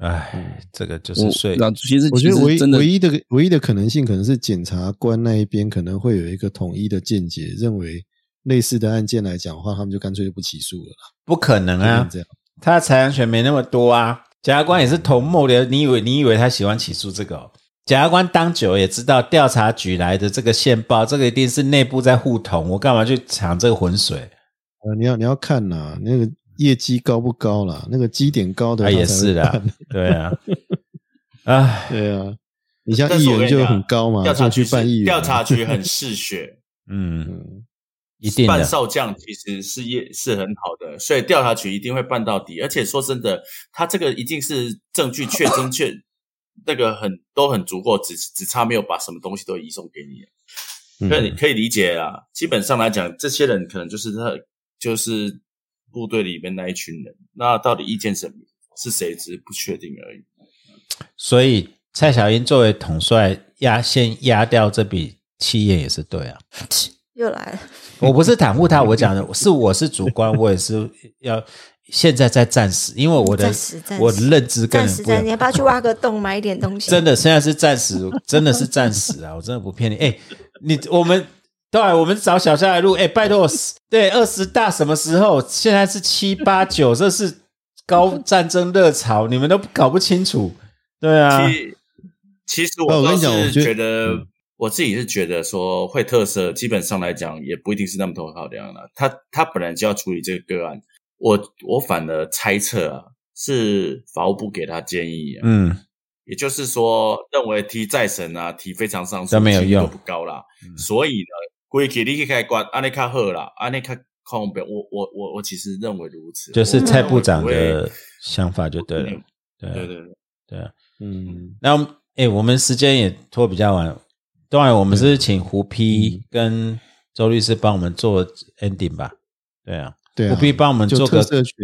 哎，这个就是税。那其实我觉得唯唯一的唯一的可能性，可能是检察官那一边可能会有一个统一的见解，认为。类似的案件来讲的话，他们就干脆就不起诉了啦。不可能啊，这样他的财产权没那么多啊。检察官也是同谋的，你以为你以为他喜欢起诉这个？检察官当久也知道调查局来的这个线报，这个一定是内部在互捅，我干嘛去抢这个浑水？呃，你要你要看呐，那个业绩高不高啦？那个基点高的也是的，对啊，啊，对啊，你像议员就很高嘛，调查去办议员，调查局很嗜血，嗯。一定办少将其实是业是很好的，所以调查局一定会办到底。而且说真的，他这个一定是证据确真确，那个很都很足够，只只差没有把什么东西都移送给你。所以你可以理解啊。基本上来讲，这些人可能就是他就是部队里面那一群人。那到底意见什么是谁，只是不确定而已。所以蔡小英作为统帅压先压掉这笔企业也是对啊。又来了，我不是袒护他，我讲的是我是主观，我也是要现在在暂时，因为我的我的认知跟暂时，你要不要去挖个洞买一点东西？真的，现在是暂时，真的是暂时啊！我真的不骗你。哎，你我们对，我们找小夏来录。哎，拜托，对，二十大什么时候？现在是七八九，这是高战争热潮，你们都搞不清楚。对啊，其实我倒是觉得。我自己是觉得说会特色，基本上来讲也不一定是那么多好的样的。他他本来就要处理这个个案，我我反而猜测啊，是法务部给他建议啊，嗯，也就是说认为提再审啊，提非常上诉都没有用，不高啦。所以呢，归给你开关，安内卡赫啦，安内卡空表，我我我我其实认为如此，就是蔡部长的想法就对了，对对对对，嗯，那哎，我们时间也拖比较晚。当然，我们是请胡批跟周律师帮我们做 ending 吧。对啊，对胡批帮我们做个特权，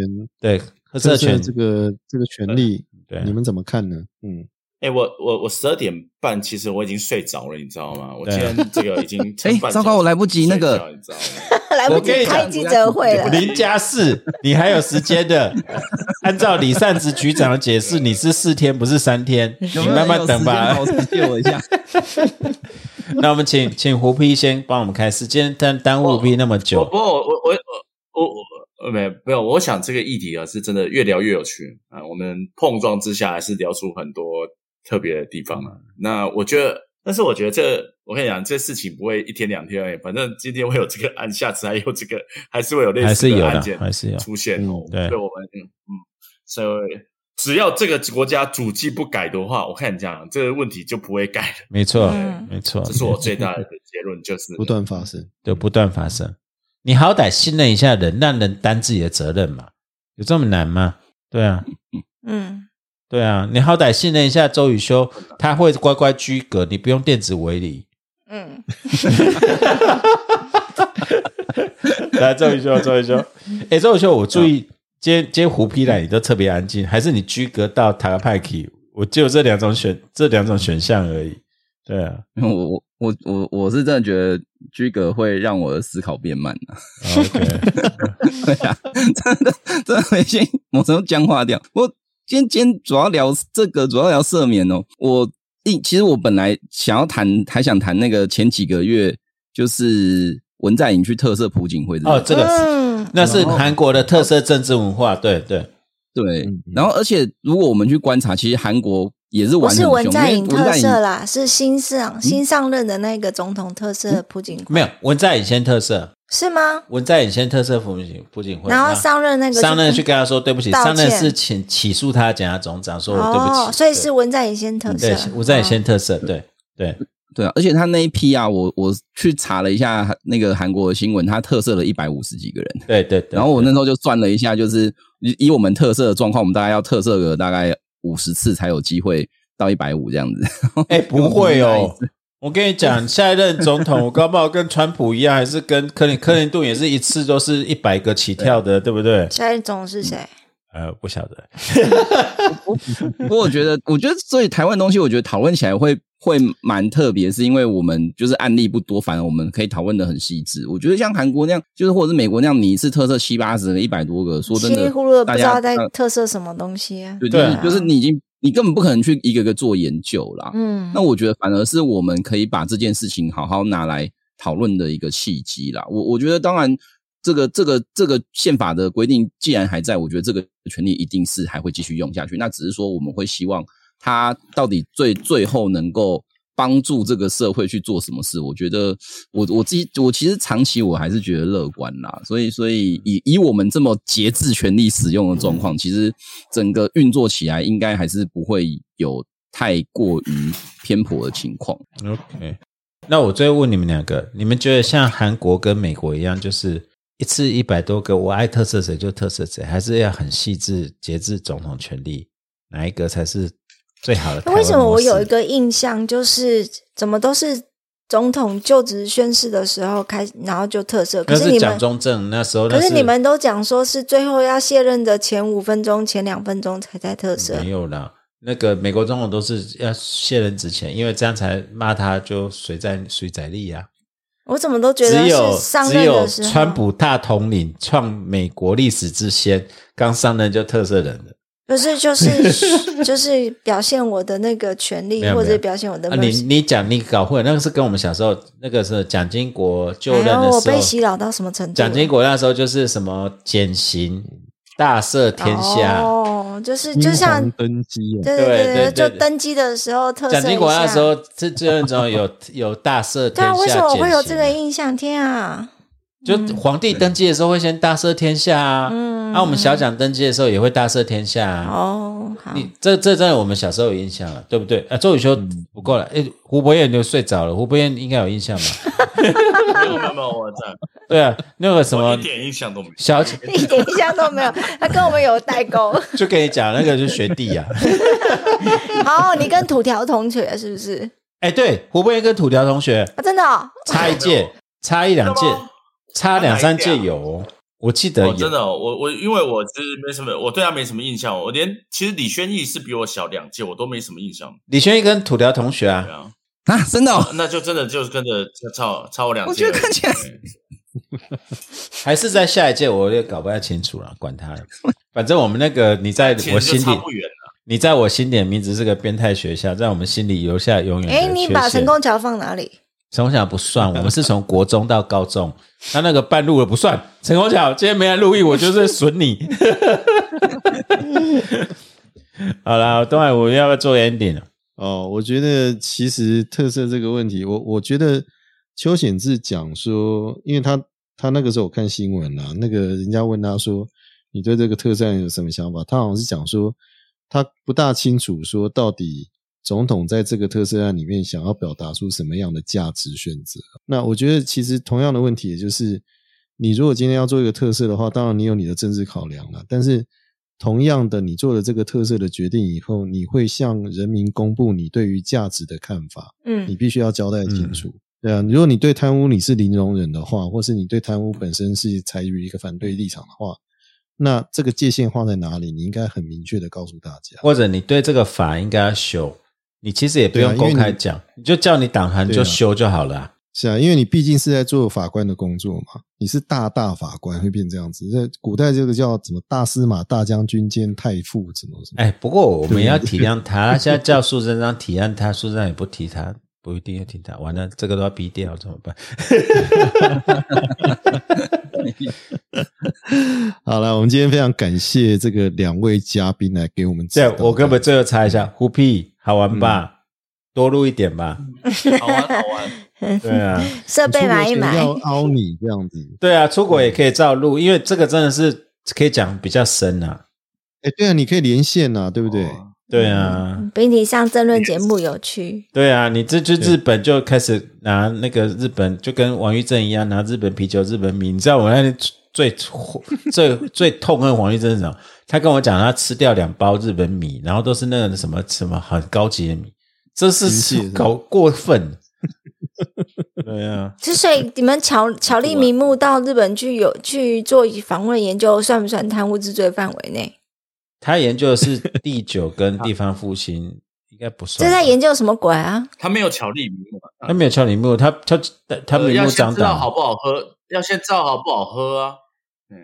对特色权这个这个权利，对。你们怎么看呢？嗯，哎，我我我十二点半其实我已经睡着了，你知道吗？我今天这个已经 哎，糟糕，我来不及那个，你知道吗？来不及开记者会了。林家四，你还有时间的。按照李善直局长的解释，你是四天，不是三天，你慢慢等吧。借我一下。那我们请请胡批先帮我们开始，今天耽耽误批那么久。不，我我我我我没没有，我想这个议题啊，是真的越聊越有趣啊。我们碰撞之下，还是聊出很多特别的地方啊。那我觉得。但是我觉得这，我跟你讲，这事情不会一天两天而已。反正今天会有这个案，下次还有这个，还是会有类似的案件还是有出现哦。对，我们嗯嗯，所以只要这个国家主机不改的话，我看你讲这个问题就不会改了。没错，没错，这是我最大的结论，就是不断发生，对，不断发生。你好歹信任一下人，让人担自己的责任嘛，有这么难吗？对啊，嗯。对啊，你好歹信任一下周雨修，他会乖乖居格，你不用电子围篱。嗯，来周雨修，周雨修，哎，周雨修，我注意，今天今天胡批来，你都特别安静，还是你居格到塔克派克？我只有这两种选这两种选项而已。对啊，我我我我我是真的觉得居格会让我的思考变慢了。OK，对啊，真的真的会先某程度僵化掉。我今天今天主要聊这个，主要聊赦免哦。我一其实我本来想要谈，还想谈那个前几个月就是文在寅去特色朴槿惠的哦，这个是嗯，那是韩国的特色政治文化，对对，对嗯，然后而且如果我们去观察，其实韩国也是不是文在寅特色啦，是新上新上任的那个总统特色普警会，没有文在寅先特色，是吗？文在寅先特色普警普警会，然后上任那个上任去跟他说对不起，上任是请起诉他检察总长说对不哦，起，所以是文在寅先特色对，文在寅先哦特色，对对，对啊，而且他那一批啊，我我去查了一下那个韩国的新闻，他特色了一百五十几个人。对对对，然后我那时候就算了一下，就是以以我们特色的状况，我们大概要特色个大概五十次才有机会到一百五这样子。哎不会哦。我跟你讲，下一任总统，我搞不好跟川普一样，还是跟克林克林顿也是一次都是一百个起跳的，对不对？下一种是谁？呃，不晓得，不过我觉得，我觉得所以台湾东西，我觉得讨论起来会会蛮特别，是因为我们就是案例不多，反而我们可以讨论的很细致。我觉得像韩国那样，就是或者是美国那样，你一次特色七八十个、一百多个，说真的，稀里糊涂的不大家知道在呃特色什么东西啊？对，就对啊就是你已经你根本不可能去一个个做研究啦。嗯，那我觉得反而是我们可以把这件事情好好拿来讨论的一个契机啦。我我觉得当然。这个这个这个宪法的规定既然还在，我觉得这个权利一定是还会继续用下去。那只是说我们会希望它到底最最后能够帮助这个社会去做什么事。我觉得我我自己我其实长期我还是觉得乐观啦。所以所以以以我们这么节制权力使用的状况，其实整个运作起来应该还是不会有太过于偏颇的情况。OK，那我最后问你们两个，你们觉得像韩国跟美国一样，就是一次一百多个，我爱特色谁就特色谁，还是要很细致节制总统权力，哪一个才是最好的？为什么我有一个印象，就是怎么都是总统就职宣誓的时候开，然后就特色。可是是你们，蒋中正那时候，那可是你们都讲说是最后要卸任的前五分钟、前两分钟才在特色没。有啦。那个美国总统都是要卸任之前，因为这样才骂他就谁在谁在力啊。我怎么都觉得只有只有川普大统领创美国历史之先，刚上任就特色人了。不是就是 就是表现我的那个权利没，有或有者表现我的啊，你。你讲你搞混，那个是跟我们小时候那个是蒋经国就任哎呦，我的时候，被洗脑到什么程度？蒋经国那时候就是什么减刑、大赦天下。哦，就是就英像皇登基啊，对对对对，就登基的时候特色一下。蒋经国那时候是就任总有有大赦天下，对啊，为什么我会有这个印象？天啊！就皇帝登基的时候会先大赦天下啊，嗯那、我们小蒋登基的时候也会大赦天下啊。哦，好，你这这真的我们小时候有印象了，对不对？啊，周雨修不够了，诶，胡博彦就睡着了，胡博彦应该有印象吧？没有没有没有，我在，对啊，那个什么我一点印象都没有。小 一点印象都没有。他跟我们有代沟。就跟你讲，那个就是学弟呀、好，你跟土条同学是不是？哎，对，胡博彦跟土条同学啊，真的哦，差一届，差一两届差两三届有哦，我记得哦，有。真的、哦，我我因为我是没什么，我对他没什么印象，我连其实李轩逸是比我小两届，我都没什么印象。李轩逸跟土条同学啊，啊，啊，真的、哦，那就真的就是跟着超超我两届。我觉得看起来 还是在下一届，我也搞不太清楚了，管他了。反正我们那个你在我心里，就差不远了。你在我心里的名字是个变态学校，在我们心里留下永远的哎，你把成功桥放哪里？成功桥不算，我们是从国中到高中，他那个半路的不算。成功桥今天没来录音，我就是损你。好啦，东海，我要不要做 ending？哦，我觉得其实特色这个问题，我我觉得邱显志讲说，因为他他那个时候我看新闻啊，那个人家问他说，你对这个特战有什么想法？他好像是讲说，他不大清楚说到底总统在这个特色案里面想要表达出什么样的价值选择。那我觉得其实同样的问题，也就是你如果今天要做一个特色的话，当然你有你的政治考量了，但是。同样的，你做了这个特色的决定以后，你会向人民公布你对于价值的看法，嗯你嗯必须要交代清楚。对啊，如果你对贪污你是零容忍的话，或是你对贪污本身是采取一个反对立场的话，那这个界限画在哪里？你应该很明确的告诉大家。或者你对这个法应该要修，你其实也不用公对啊你开讲，你就叫你党团对啊就修就好了啊。是啊，因为你毕竟是在做法官的工作嘛，你是大大法官，会变这样子。在古代这个叫什么大司马、大将军兼太傅，什么什么。哎，不过我们要体谅他，他现在叫苏贞昌体谅他，苏贞昌也不提他，不一定要提他。完了，这个都要逼掉怎么办？好了，我们今天非常感谢这个两位嘉宾来给我们指这导。样我根本最后查一下，虎屁好玩吧？多录一点吧。好玩好玩，对啊，设备买一买要，凹你这样子。对啊，出国也可以照录，因为这个真的是可以讲比较深啊。哎，对啊，你可以连线呐、对不对？对啊，比你上争论节目有趣。对啊，你这去日本就开始拿那个日本，就跟王玉正一样拿日本啤酒、日本米。你知道我那天最 最最痛恨王玉珍是什么？他跟我讲，他吃掉两包日本米，然后都是那个什么什么很高级的米，这是搞过分。对啊，之所以你们巧巧立名目到日本去有去做访问研究，算不算贪污治罪范围内？他研究的是第九跟地方复兴，应该不算吧。这在研究什么鬼啊？他没有巧立名目啊，他没有巧立名目，他他他呃明目要先知道张胆。好不好喝，要先知道好不好喝啊。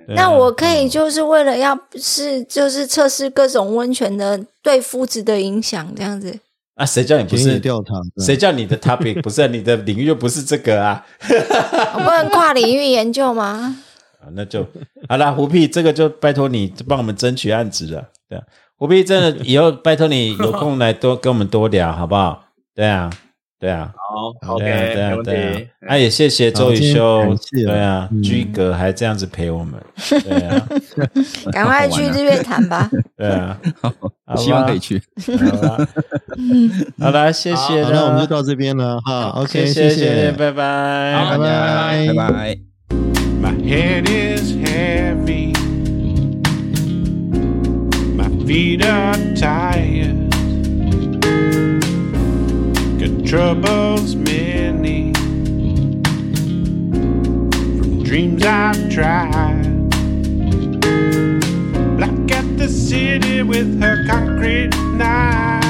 那我可以就是为了要是就是测试各种温泉的对肤质的影响，这样子。啊，谁叫你不是调查，谁叫你的 topic 不是你的领域又不是这个啊？我不能跨领域研究吗？啊，那就好啦，胡屁，这个就拜托你帮我们争取案子了。对啊，胡屁真的以后拜托你有空来多跟我们多聊，好不好？对啊，对啊，好对啊，，OK，对啊，没问对啊题。。啊，也谢谢周宇修对啊，嗯居格还这样子陪我们，对啊，赶快去日月潭吧。对啊，好希望可以去。好啦，好啦，谢谢那我们就到这边了哈。OK，谢谢谢，拜拜，好拜拜拜拜。My head is heavy. My feet are tired. Troubles many. From dreams I've tried. Black at the city with her concrete knife.